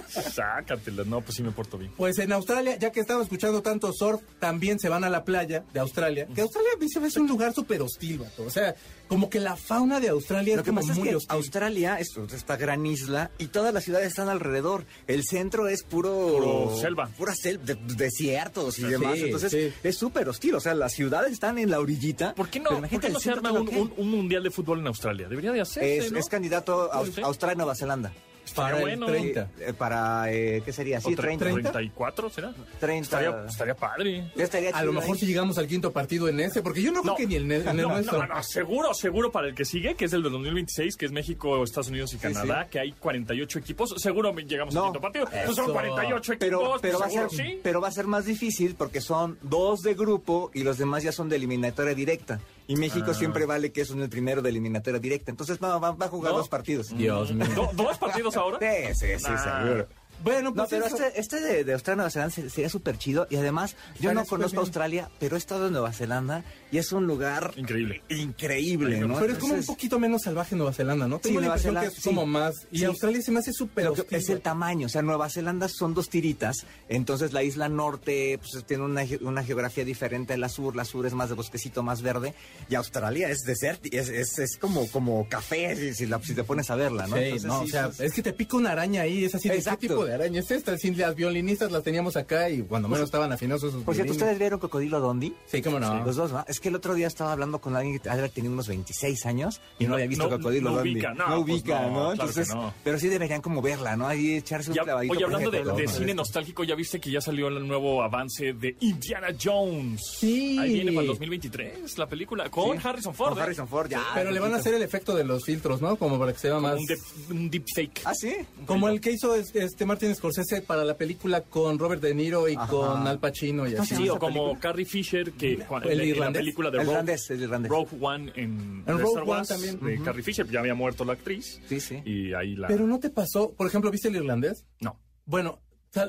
Sácatela. No, pues sí me porto bien. Pues en Australia, ya que estamos escuchando tanto surf, también se van a la playa de Australia. Que Australia a mí se me hace un lugar súper hostil, vato. O sea, como que la fauna de Australia Lo es que como pasa es muy que hostil. Australia es esta gran isla y todas las ciudades están alrededor. El centro es puro... Puro selva. Pura selva, de- desiertos y Sí, demás. Entonces sí. es súper hostil. O sea, las ciudades están en la orillita. ¿Por qué no, ¿por imagínate qué no se arma un, mundial de fútbol en Australia? Debería de hacerse, Es, ¿no? es candidato a. Australia Nueva Zelanda. Para Estaría el bueno. 30. Eh, para, eh, ¿qué sería? Sí, ¿O tre- 30. 34 será? 30. Estaría, estaría padre. Ya estaría A lo mejor ahí. si llegamos al quinto partido en ese, porque yo no, creo que ni el, en el no, nuestro. no, no, seguro, seguro para el que sigue, que es el de 2026, que es México, Estados Unidos y Canadá, que hay 48 equipos. Seguro llegamos No. al quinto partido. Pues son Eso. 48 equipos, Pero, pero, va a seguro ser, sí. pero va a ser más difícil porque son dos de grupo y los demás ya son de eliminatoria directa. Y México siempre vale que es en el primero de eliminatoria directa. Entonces no, va, va a jugar ¿No? dos partidos. Dios mío. Do- ¿Dos partidos ahora? Sí, sí, sí, Ah. seguro. Bueno, No, pues pero eso. este, este de, de Australia Nueva Zelanda se- sería súper chido. Y además, yo no conozco bien. Australia, pero he estado en Nueva Zelanda y es un lugar Increíble. increíble, ¿no? Pero es como un poquito menos salvaje Nueva Zelanda, ¿no? Tengo la Nueva impresión Zelanda, que es sí. como más. Y Sí. Australia se me hace súper es el güey. tamaño, o sea, Nueva Zelanda son dos tiritas, entonces la isla norte pues, tiene una, una geografía diferente a la sur, la sur es más de bosquecito, más verde, y Australia es desértico, es, es, es como, como café si, si la- si te pones a verla, ¿no? Sí, Entonces, no, sí, o sea, sí, es que te pica una araña ahí, es así de Exacto. qué tipo de araña es esta. Sin las violinistas las teníamos acá y cuando menos estaban afinados esos Por cierto. ¿ustedes vieron Cocodrilo Dondi? Sí, cómo no. Los dos, ¿no? Es que el otro día estaba hablando con alguien que había tenido unos 26 años y no, había visto no- Cocodrilo no ubica, no, pues ubica, no, ¿no? claro Entonces, que no. pero sí deberían como verla, ¿no? Ahí echarse un Ya- clavadito. oye, hablando de, ejemplo, de ¿no? cine nostálgico, ya viste que ya salió el nuevo avance de Indiana Jones. Sí. Ahí viene para el 2023 la película con Sí. Harrison Ford. Con ¿eh? Harrison Ford, ya. Pero le van a hacer el efecto de los filtros, ¿no? Como para que sea Como más... un, deep- un deepfake. ¿Ah, sí? Como el que hizo este Martin Scorsese para la película con Robert De Niro y Ajá. con Al Pacino y ¿Cómo así. se Sí, o como película? Carrie Fisher, que ¿El irlandés? Película de El Rogue, irlandés, el irlandés. Rogue One en, En Rogue Star One también. de Carrie Fisher, ya había muerto la actriz. Sí, sí. Y ahí la... Pero no te pasó, por ejemplo, ¿viste el irlandés? No. Bueno,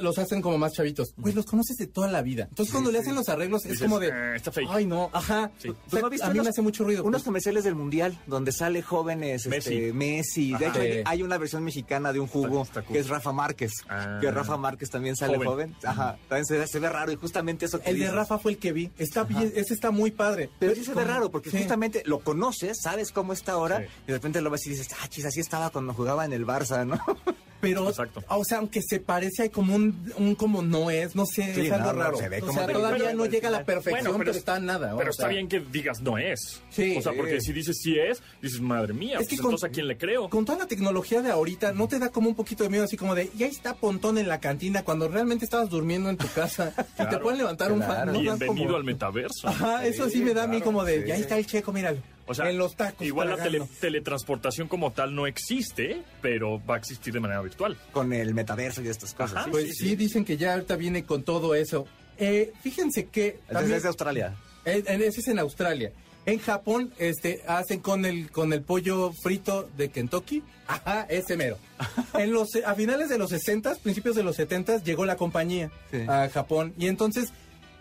los hacen como más chavitos. Güey, los conoces de toda la vida. Entonces, cuando le hacen los arreglos, es Dices, como de. "Eh, está fake". Ay, no, ajá. Sí. O sea, ¿Pues no viste a mí unos- me hace mucho ruido. Unos pues. comerciales del Mundial donde sale jóvenes Messi. Messi. Messi. De hecho, hay, una versión mexicana de un jugo Está- está cool. que es Rafa Márquez. Ah. Que Rafa Márquez también sale Joven. joven. Ajá. También se, ve- se ve raro y justamente eso que El de. Rafa fue el que vi. Está bien, ese está muy padre. Pero sí se ve raro porque justamente lo conoces, sabes cómo está ahora y de repente lo ves y dices, ah, chis, así estaba cuando jugaba en el Barça, ¿no? pero, Exacto. o sea, aunque se parece, hay como un, un como no es, no sé, Sí, es algo no, no, raro. se ve o como sea, que- todavía pero- no llega a la Bueno, perfección, pero, es- está nada. Pero o está sea, bien que digas no es. Sí. o sea, porque si dices sí es, dices madre mía, Es pues que con- entonces a quién le creo. Con toda la tecnología de ahorita, ¿no te da como un poquito de miedo así como de, ya está Pontón en la cantina cuando realmente estabas durmiendo en tu casa y te Claro, pueden levantar un fan? claro. ¿no? Bienvenido como- al metaverso. Ajá, eso sí me da a mí como de, sí. ya está el checo, míralo. O sea, en los tacos. igual la tele- teletransportación como tal no existe, pero va a existir de manera virtual. Con el metaverso y estas cosas. Ajá. sí, Pues sí, sí, sí. dicen que ya ahorita viene con todo eso. Eh, fíjense que... También- es de Australia. Eh, eh, Ese es en Australia. En Japón, este, hacen con el con el pollo frito de Kentucky. Ajá, ese mero. En los a finales de los 60, principios de los 70 llegó la compañía Sí. a Japón y entonces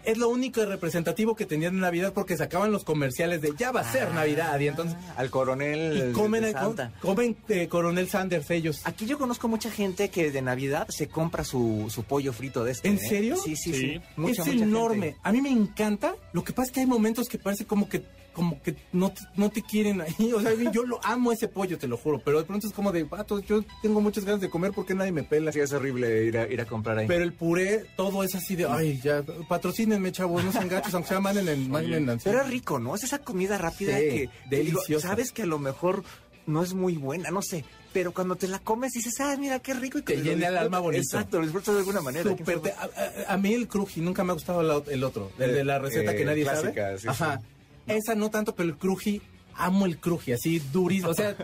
es lo único representativo que tenían en Navidad porque sacaban los comerciales de ya va a ser Navidad y entonces Al coronel y comen de Santa. comen eh, Coronel Sanders ellos. Aquí yo conozco mucha gente que de Navidad se compra su, su pollo frito de este. ¿En ¿eh? serio? Sí, sí, Sí. sí. Mucha, es mucha enorme. gente. A mí me encanta. Lo que pasa es que hay momentos que parece como que como que no te, no te quieren ahí. O sea, yo lo amo ese pollo, te lo juro. Pero de pronto es como de, vato, yo tengo muchas ganas de comer porque nadie me pela. Sí, es horrible ir a, ir a comprar ahí. Pero el puré, todo es así de, ay, ya, patrocínenme, chavos, no sean gachos, aunque sea manden en, manden en- Pero es rico, ¿no? Es esa comida rápida Sí, que digo, deliciosa. sabes que a lo mejor no es muy buena, no sé. Pero cuando te la comes dices, ah, mira qué rico. Y Te llena el alma bonito. Exacto, lo disfrutas de alguna manera. te- a, a- a mí el cruji nunca me ha gustado el, ot- el otro, el de la receta Eh, que nadie clásica, sabe. sí, Ajá. Esa no tanto, pero el cruji, amo el cruji, así durísimo. O sea,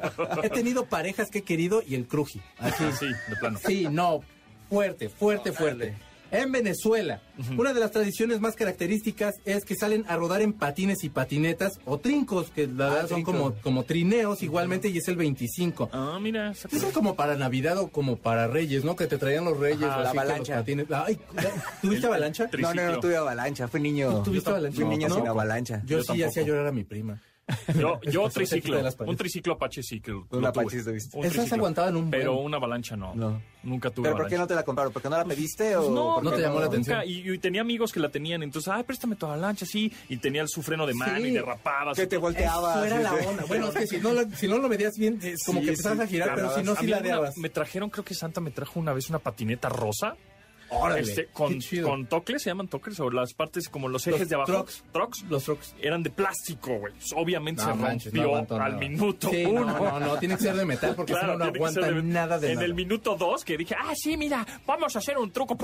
he tenido parejas que he querido y el cruji. Así. Sí, de plano. Sí, no, fuerte, fuerte, fuerte. En Venezuela, una de las tradiciones más características es que salen a rodar en patines y patinetas o trincos, que la verdad son como, como trineos igualmente y es el 25. Ah, mira. Eso es como para Navidad o como para Reyes, ¿no? Que te traían los Reyes. Ajá, o la así, que los avalancha. patines. Ay, ¿Tuviste avalancha? No, no, no tuve avalancha, fui niño. ¿Tuviste? Fui niño No, sin avalancha. Yo, Yo sí tampoco. hacía llorar a mi prima. Yo, yo triciclo. Un triciclo Apache sí que lo Un. Apache. Un Esas triciclo. aguantaban un Pero una avalancha no. No. Nunca tuve ¿Pero por qué avalancha. no te la compraron? ¿Porque no la pediste o...? Pues no, ¿No te llamó la atención? nunca. Y, y tenía amigos que la tenían, entonces, ay, préstame tu avalancha, sí. Y tenía el su freno de mano Sí. y derrapabas. Que te volteabas. Eso era la onda. Bueno, es que si no, lo- si no lo medías bien, es como Sí, que empezabas sí, a girar, pero si no, A sí mí una- ladeabas. me trajeron, creo que Santa me trajo una vez una patineta rosa. Órale, este, con, con tocles, se llaman tocles, o las partes como los ejes Los de abajo. trucks. Trucks. Los trucks. Eran de plástico, güey. Pues, Obviamente No se manches, no rompió al minuto Sí, uno. no, no, no, tiene que ser de metal porque si no, aguanta de- nada de En nada. el minuto dos que dije, ah, sí, mira, vamos a hacer un truco.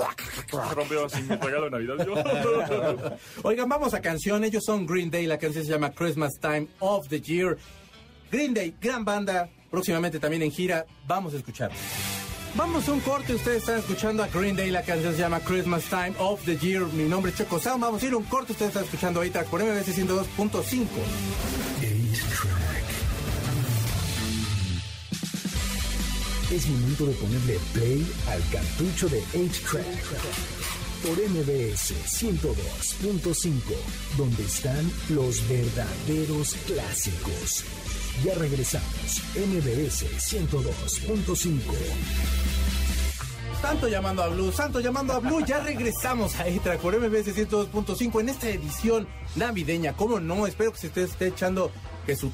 Rompió así mi regalo de Navidad. Yo- Oigan, vamos a canción. Ellos son Green Day. La canción se llama Christmas Time of the Year. Green Day, gran banda. Próximamente también en gira. Vamos a escuchar. Vamos a un corte. Ustedes están escuchando a Green Day. La canción se llama Christmas Time of the Year. Mi nombre es Choco Sound. Vamos a ir a un corte. Ustedes están escuchando ahorita por MBC 102.5. 8-Track. Es momento de ponerle play al cartucho de 8-Track. Por MBS 102.5, donde están los verdaderos clásicos. Ya regresamos. MBS 102.5. Santo llamando a Blue, Santo llamando a Blue, ya regresamos a E-Track por MBS 102.5 en esta edición navideña. ¿Cómo no? Espero que se esté, esté echando que su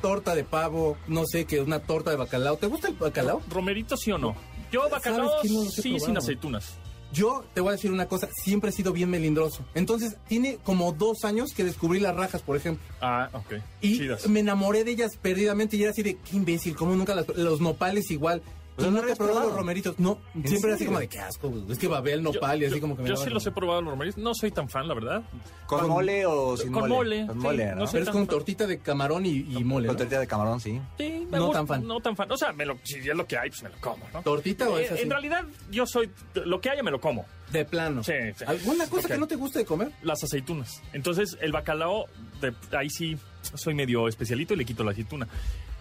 torta de pavo, no sé, que una torta de bacalao. ¿Te gusta el bacalao? ¿Romerito sí o no? Yo bacalao sí, probado. sin aceitunas. Yo te voy a decir una cosa, siempre he sido bien melindroso. Entonces, tiene como dos años que descubrí las rajas, por ejemplo. Ah, ok. Y Chidas. me enamoré de ellas perdidamente y era así de, qué imbécil, como nunca las... Los nopales igual. Pero no he has probado los romeritos. No, siempre era así serio? como de, qué asco, güey. Es que va a ver el nopal y así Yo- como que me Yo sí los he probado los romeritos. No soy tan fan, la verdad. ¿Con, Con- mole o sin con mole? mole, Con sí, mole, no. Pero es con tortita de camarón y, y mole, Con ¿no? tortilla de camarón, sí. Sí, me No gusta, tan fan. No tan fan. O sea, me lo, si es lo que hay, pues me lo como, ¿no? ¿Tortita o Eh, es así? En realidad, yo soy. Lo que haya me lo como. De plano. Sí, sí. ¿Alguna cosa que no te guste de comer? Las aceitunas. Entonces, el bacalao, de- ahí sí soy medio especialito y le quito la aceituna.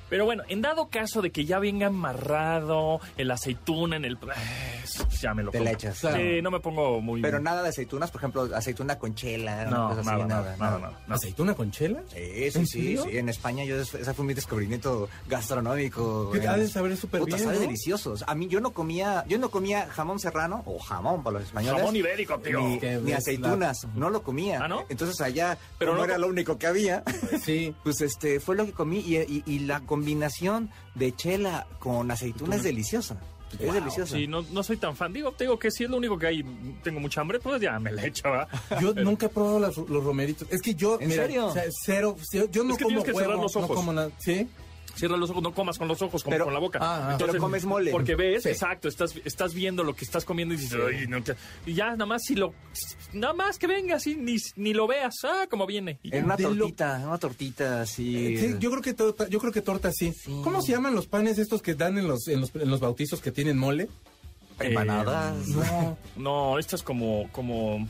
Pero bueno, en dado caso de que ya venga amarrado el aceituna en el... eh, ya me lo Te la echas. Claro. Sí, no me pongo muy... Pero nada de aceitunas, por ejemplo, aceituna con chela, No, nada, así, nada, nada, nada, nada. ¿Aceituna con chela? Sí, sí, ¿En sí. En España yo ese fue mi descubrimiento gastronómico. Que en- ha de saber súper bien, sabe ¿no? deliciosos. A mí yo no comía, yo no comía jamón serrano o jamón para los españoles. Jamón ibérico, tío. Ni, ni aceitunas, no lo comía. ¿Ah, no? Entonces allá, Pero como no- era lo único que había, Sí. pues este fue lo que comí y, y- y la combinación de chela con aceituna es deliciosa. Es delicioso. Sí, no, no soy tan fan. Digo, te digo que si es lo único que hay, tengo mucha hambre, pues ya me la echo, ¿va? Yo nunca he probado los romeritos. Es que yo, ¿En mira, serio? o sea, cero, yo no Es que como tienes que cerrar huevo, los no como nada. ¿Sí? Cierra los ojos, no comas con los ojos, como Pero- con la boca. Ah, ah. Pero comes mole. Porque ves, Sí. exacto, estás, estás viendo lo que estás comiendo y dices, "Ay, no te-". y ya nada más si lo, nada más que venga así, ni, ni lo veas, ah, como viene. Y. En una tortita, en una tortita así. Sí, yo creo que torta, yo creo que torta sí. ¿Cómo se llaman los panes estos que dan en los, en los, en los bautizos que tienen mole? Empanadas. No. No, esto es como, como,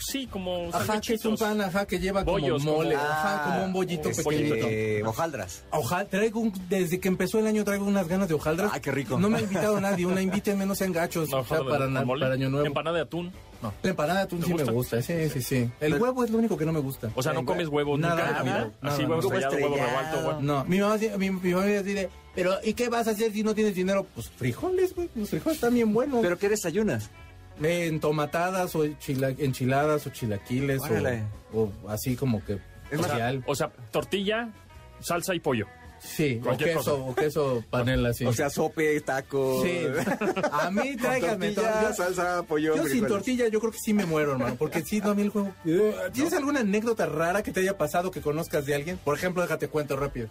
sí, como Ajá, que es un pan, ajá, que lleva Bollos, como mole. como- Ajá, como un bollito este, pequeñito. hojaldras. Ojalá, traigo un- desde que empezó el año traigo unas ganas de hojaldras. Ay, qué rico. No me ha invitado nadie, una invítenme, no sean gachos, No, o sea, para, na- para año nuevo. Empanada de atún. No. La empanada de atún ¿Te sí me gusta? gusta, sí, sí, sí. El huevo es lo único que no me gusta. O sea, no En- comes huevos nada, nunca en tu nada, vida. nada, Así, no. huevo Huevo estrellado, huevo estrellado. revuelto, huevo- No, mi mamá, mi, mi mamá dice, pero ¿y qué vas a hacer si no tienes dinero? Pues frijoles, güey, los frijoles están bien buenos. ¿Pero qué desayunas? Eh, entomatadas o chila- enchiladas o chilaquiles o, o así como que Es más, social. O sea, tortilla, salsa y pollo. Sí, o queso, cosa. o queso panela, sí. O sea, sope, taco. sí. A mí tráigame tortilla. Yo- salsa, pollo, Yo sin tortilla yo creo que sí me muero, hermano, porque sí, no, a mí el juego... ¿Tienes alguna anécdota rara que te haya pasado que conozcas de alguien? Por ejemplo, déjate cuento rápido.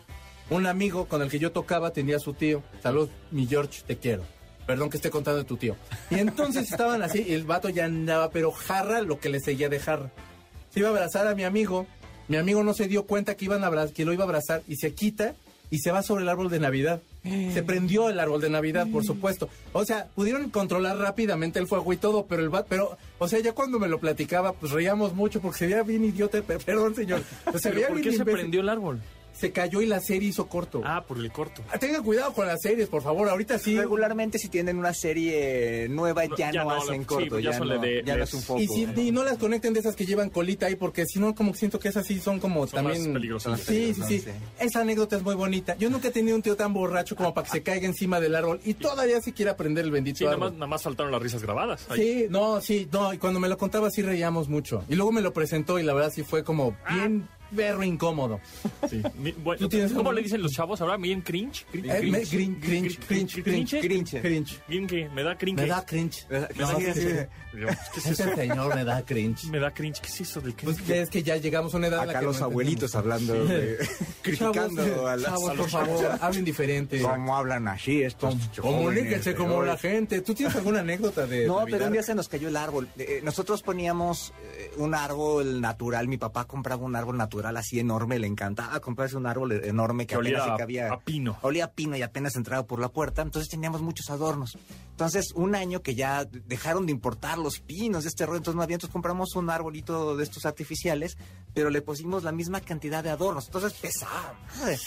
Un amigo con el que yo tocaba tenía su tío. Salud, mi George, te quiero. Perdón que esté contando de tu tío. Y entonces estaban así, y el vato ya andaba, pero jarra lo que le seguía de jarra. Se iba a abrazar a mi amigo. Mi amigo no se dio cuenta que, iban a abra- que lo iba a abrazar y se quita y se va sobre el árbol de Navidad. Se prendió el árbol de Navidad, por supuesto. O sea, pudieron controlar rápidamente el fuego y todo, pero el vato, pero, o sea, ya cuando me lo platicaba, pues reíamos mucho porque se veía bien idiota, per- perdón, señor. Se ¿Pero veía ¿Por bien qué se prendió el árbol? Se cayó y la serie hizo corto. Ah, por el corto. Ah, Tengan cuidado con las series, por favor. Ahorita sí. Regularmente si tienen una serie nueva No, ya, ya no, no, hacen sí, corto, ya ya, son no, de- ya no es un foco. Y, si- y no las conecten de esas que llevan colita ahí, porque si no, como siento que esas sí son como Son más también. peligrosas. Sí, sí, sí. Sí. Esa anécdota es muy bonita. Yo nunca he tenido un tío tan borracho como para que se caiga encima del árbol y todavía se quiera prender el bendito Sí, nada más, nada más faltaron las risas grabadas. Ahí. Sí, no, sí, no, y cuando me lo contaba sí reíamos mucho. Y luego me lo presentó y la verdad sí fue como bien berro incómodo. Sí. Mi- bueno, ¿Tú tienes ¿Cómo le dicen los chavos ahora? ¿Bien cringe? ¿Cringe? Eh, cringe, cringe, cringe, Cringe. cringe. ¿Me da cringe? Me da cringe. Me da cringe. Yo, ¿Qué es eso? Ese señor me da cringe. Me da cringe. ¿Qué es eso del Pues cringe? es que ya llegamos a una edad Acá que los no abuelitos entendemos. hablando, de, criticando Chavos, a las... chavos, por los favor, hablen diferente. ¿Cómo hablan así estos Comuníquense como de la gente. ¿Tú tienes alguna anécdota de No, pero un día se nos cayó el árbol. Eh, nosotros poníamos eh, un árbol natural. Mi papá compraba un árbol natural así enorme. Le encantaba comprarse un árbol enorme que, Que olía se a- cabía. a pino. Olía a pino y apenas entraba por la puerta. Entonces teníamos muchos adornos. Entonces, un año que ya dejaron de importar los pinos de este rollo, entonces no había, entonces compramos un arbolito de estos artificiales, pero le pusimos la misma cantidad de adornos. Entonces pesaba. madre.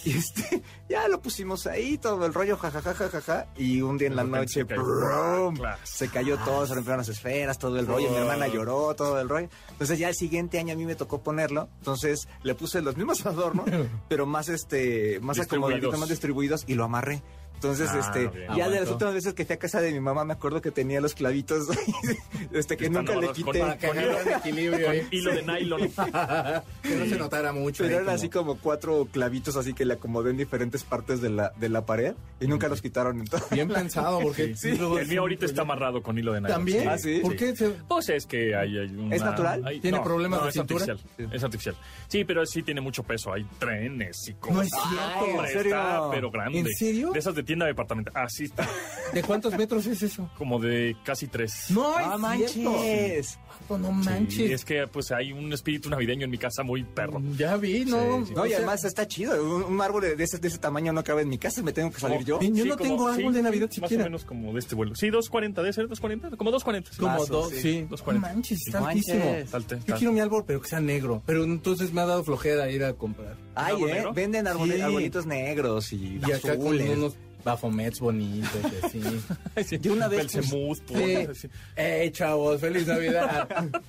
Y este, ya lo pusimos ahí, todo el rollo, jajaja, jajaja. Y un día en la noche, se cayó. ¡brum! Claro. se cayó todo, se rompieron las esferas, todo el rollo. Mi hermana lloró, todo el rollo. Entonces ya el siguiente año a mí me tocó ponerlo. Entonces le puse los mismos adornos, pero más este, más acomodaditos, más distribuidos y lo amarré. Entonces, Ah, este, bien. ya de las últimas veces que fui a casa de mi mamá, me acuerdo que tenía los clavitos, este, que Están nunca le con- quité. Para que agarren equilibrio ahí. Hilo de nylon. que no se notara mucho. Pero eran como- así como cuatro clavitos así que le acomodé en diferentes partes de la, de la pared y nunca los quitaron entonces. Bien pensado, porque Sí. El mío ahorita está rollo. amarrado con hilo de nylon. ¿También? Ah, ¿sí? ¿Por qué? se- Pues es que hay, hay una- ¿Es natural? hay- ¿Tiene no, problemas no, de es cintura? Artificial, Es artificial. Sí, pero sí tiene mucho peso. Hay trenes y cosas. No es cierto. Ay, Hombre, ¿en serio? está, pero grande. ¿En serio? De esas de tienda departamental. Así está. ¿De cuántos metros es eso? Como de casi tres. No, ¡Ah, es cierto. manches! Vato, no Sí, manches. es que pues hay un espíritu navideño en mi casa muy perro. Ya vi, ¿no? Sí, sí. No, y además está chido. Un, un árbol de ese, de ese tamaño no cabe en mi casa, me tengo que salir yo. Sí, yo no tengo árbol de Navidad Más siquiera. o menos como de este vuelo. Sí, 240, debe ser 240. Como 240. sí. Como dos, sí. sí. Dos No cuarenta. manches, está altísimo. Salte, Yo quiero mi árbol, pero que sea negro. Pero entonces me ha dado flojera ir a comprar. Ay, ¿eh? negro? Venden Sí. arbolitos negros y, Y acá con azules. unos bafomets bonitos y así. Sí. Yo una vez, Belcemut, Sí. así. ¡Ey, chavos! ¡Feliz Navidad!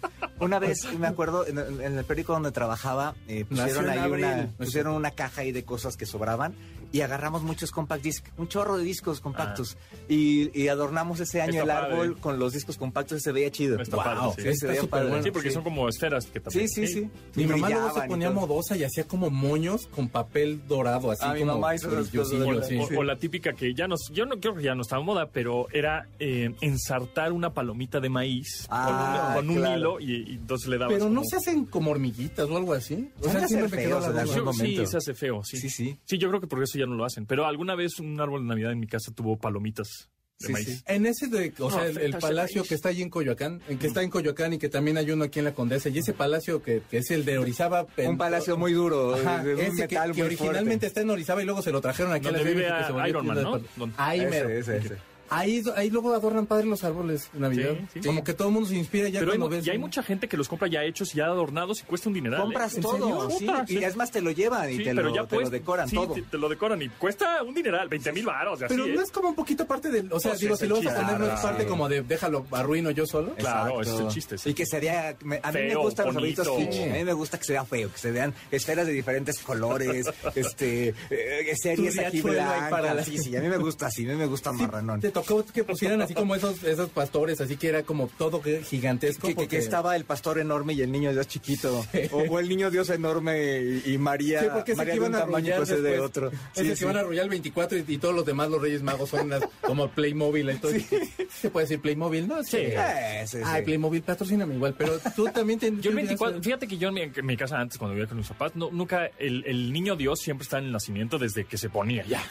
Una vez, me acuerdo, en, en el periódico donde trabajaba, eh, pusieron ahí una, pusieron una caja ahí de cosas que sobraban y agarramos muchos compact disc, un chorro de discos compactos y, y adornamos ese año Está el padre. árbol con los discos compactos y se veía chido. Está Wow, padre, sí. Sí, se veía padre. bueno. Sí, porque Sí. son como esferas que Sí, también. sí, sí. Mi Y mamá luego se y ponía todo. modosa y hacía como moños con papel dorado, así Ah, mi como mamá hizo brillosillo, O, sí. o- o la típica que ya nos, yo no creo que ya no estaba moda, pero era eh, ensartar una palomita de maíz Ah, con, un- con un claro. hilo y, y entonces le dabas Pero no como- se hacen como hormiguitas o algo así. O Se sea, siempre me quedó la Sí, sí, se hace feo, sí. Sí, sí. Sí, yo creo que por eso ya no lo hacen. Pero alguna vez un árbol de Navidad en mi casa tuvo palomitas de Sí, maíz. sí. En ese de, o No, sea, el, palacio que está allí en Coyoacán, en que está en Coyoacán y que también hay uno aquí en la Condesa, y ese palacio que, que es el de Orizaba. Un palacio muy duro, Ajá, de un ese que- metal que, muy originalmente fuerte. está en Orizaba y luego se lo trajeron aquí Donde a la vive México, que se volvió Iron Man, ¿no? Ahí Ese, ese, ese. Ahí, ahí luego adornan padre los árboles de Navidad. Sí, sí. Como que todo el mundo se inspira ya Pero cuando ves. y hay mucha gente que los compra ya hechos, ya adornados y cuesta un dineral. ¿eh? Compras ¿En todo, serio? sí, Puta, y es más te lo llevan y Sí, te, pero lo, ya te lo decoran sí, todo. Te, te lo decoran y cuesta un dineral, 20 mil baros, así, Pero ¿eh? no es como un poquito parte del. O sea, Pues digo, si lo vas a poner, no es parte sí. como de déjalo, arruino yo solo. Claro, ese es el Exacto. chiste, sí. Y que sería, me- a mí me gustan los arbollitos kitsch. A mí me gusta que se vea feo, que se vean esferas de diferentes colores, este, eh, series aquí blancas. Sí, sí, a mí me gusta así, a mí me gusta marranón. Tocó que pusieran así como esos, esos pastores, así que era como todo gigantesco. Que, que- que porque- estaba el pastor enorme y el niño Dios chiquito. O, o el niño Dios enorme y, y María, Sí, porque María que de iban un a tamaño arrollar pues, de después. otro. Ese Sí, que van a arrollar el 24 y, y todos los demás, los Reyes Magos, son las, como Playmobil. Entonces, ¿se puede decir Playmobil? No, sí. Eh, sí, sí. Ay, Playmobil, patrocíname igual. Pero tú también te... Yo el te- 24, fíjate que yo en mi, en mi casa antes, cuando vivía con mis papás, no, nunca, el, el niño Dios siempre está en el nacimiento desde que se ponía, ya.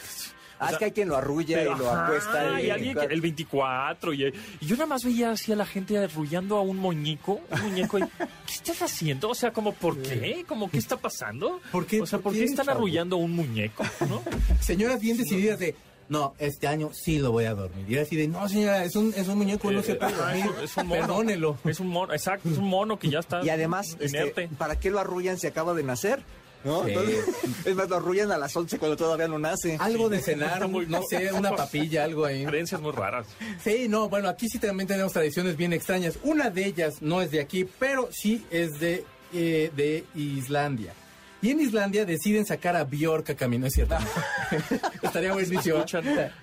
Ah, es que hay quien lo arrulla Pero, y lo ajá, acuesta. y alguien que- el 24 y, y yo nada más veía así a la gente arrullando a un muñeco, un muñeco y, ¿qué estás haciendo? O sea, como ¿por qué? Como ¿qué está pasando? ¿Por qué? O sea, ¿por ¿Por qué qué, están chavo? arrullando a un muñeco? ¿no? Señoras bien decididas de... No, este año sí lo voy a dormir. Y así de, no, señora, es un, es un muñeco, no se puede Ajá, dormir. es un mono. Perdónelo. Es un mono, exacto, es un mono que ya está Y además, este. ¿para qué lo arrullan si acaba de nacer? ¿No? Sí. Entonces, es más, lo arrullan a las 11 cuando todavía no nace. Algo de cenar, muy- no sé, una papilla, algo ahí. Creencias muy raras. Sí, no, bueno, aquí sí también tenemos tradiciones bien extrañas. Una de ellas no es de aquí, pero sí es de, eh, de Islandia. Y en Islandia deciden sacar a Bjork a caminar, ¿es cierto? Estaría buenísimo.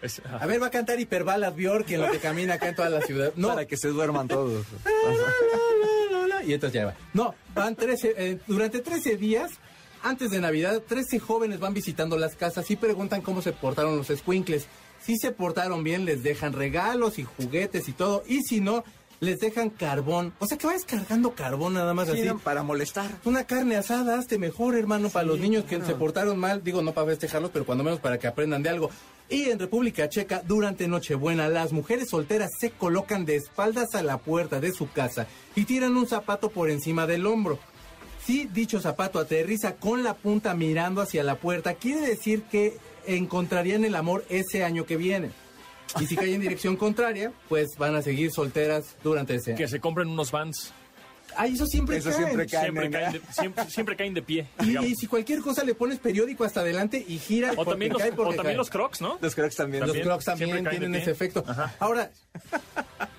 Es- A ver, va a cantar hiperbalas Bjork en lo que camina acá en toda la ciudad. No, Para que se duerman todos. y entonces ya va. No, van 13, eh, durante 13 días, antes de Navidad, 13 jóvenes van visitando las casas y preguntan cómo se portaron los squinkles. Si se portaron bien, les dejan regalos y juguetes y todo. Y si no, les dejan carbón. O sea, que vayas cargando carbón nada más Sí, así. ¿no? Para molestar. Una carne asada, hazte mejor, hermano, para los niños que se portaron mal. Digo, no para festejarlos, pero cuando menos para que aprendan de algo. Y en República Checa, durante Nochebuena, las mujeres solteras se colocan de espaldas a la puerta de su casa y tiran un zapato por encima del hombro. Si dicho zapato aterriza con la punta mirando hacia la puerta, quiere decir que encontrarían el amor ese año que viene. Y si cae en dirección contraria, pues van a seguir solteras durante ese año. Que se compren unos vans. Ay, eso siempre Eso cae. siempre cae. Siempre caen, de, siempre, siempre caen de pie. Y, y si cualquier cosa le pones periódico hasta adelante y gira. O también, los, cae, o también los crocs, ¿no? Los crocs también. Los crocs también caen tienen ese efecto. Ajá. Ahora,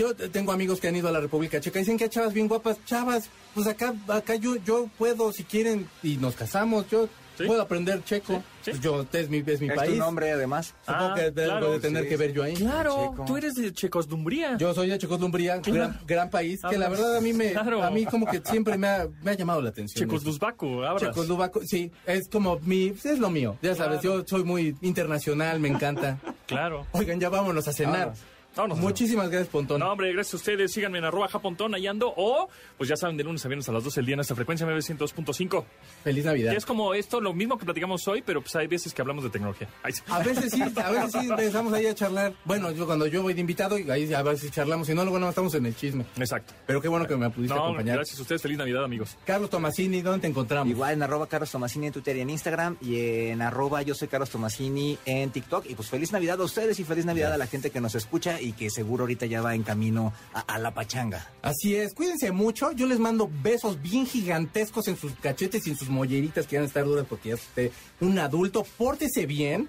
yo tengo amigos que han ido a la República Checa. Dicen que hay chavas bien guapas. Chavas, pues acá, acá yo, yo puedo, si quieren, y nos casamos. Yo Sí. puedo aprender checo. Sí, sí. Pues yo, es mi, es mi Es país. tu nombre, además. Supongo Ah, que claro, de tener sí, que ver yo ahí. Claro, Checo. tú eres de Checoslumbría. Yo soy de Checoslumbría, gran, gran país, que la Hablas- verdad a mí me, Claro. a mí como que siempre me ha, me ha llamado la atención. abras. Checoslovaco, sí, es como mi, es lo mío, ya sabes, yo soy muy internacional, me encanta. Claro. Oigan, ya vámonos a cenar. Vámonos. Muchísimas gracias, Pontón. No, hombre, gracias a ustedes. Síganme en arroba japontón, ahí ando. O, pues ya saben, de lunes a viernes a las 12 del día en esta frecuencia 900.5. Feliz Navidad. Que es como esto, lo mismo que platicamos hoy, pero pues hay veces que hablamos de tecnología. Sí. A veces sí, a veces sí empezamos ahí a charlar. Bueno, yo cuando yo voy de invitado, y ahí a veces charlamos, si no, luego no estamos en el chisme. Exacto. Pero qué bueno que me pudiste No, acompañar. gracias a ustedes. Feliz Navidad, amigos. Carlos Tomasini, ¿dónde te encontramos? Igual en arroba Carlos Tomasini en Twitter y en Instagram y en arroba yo soy Carlos Tomasini en TikTok. Y pues feliz Navidad a ustedes y feliz Navidad a la gente que nos escucha y que seguro ahorita ya va en camino a, la pachanga. Así es, cuídense mucho. Yo les mando besos bien gigantescos en sus cachetes y en sus molleritas que van a estar duras porque ya usted un adulto. Pórtese bien.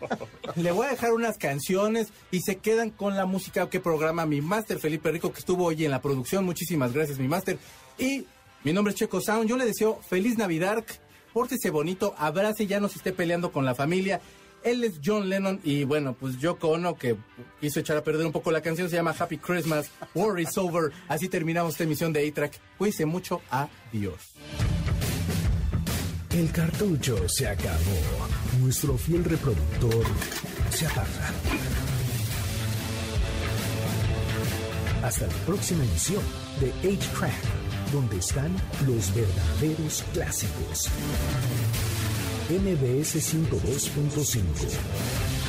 Le voy a dejar unas canciones y se quedan con la música que programa mi máster Felipe Rico, que estuvo hoy en la producción. Muchísimas gracias, mi máster. Y mi nombre es Checo Sound. Yo le deseo feliz Navidad. Pórtese bonito, abrace, ya no se esté peleando con la familia. Él es John Lennon y bueno, pues Yoko Ono que hizo echar a perder un poco la canción, se llama Happy Christmas, War is Over. Así terminamos esta emisión de A-Track. Cuídense mucho, adiós. El cartucho se acabó. Nuestro fiel reproductor se aparta. Hasta la próxima emisión de 8-Track, donde están los verdaderos clásicos. MBS 102.5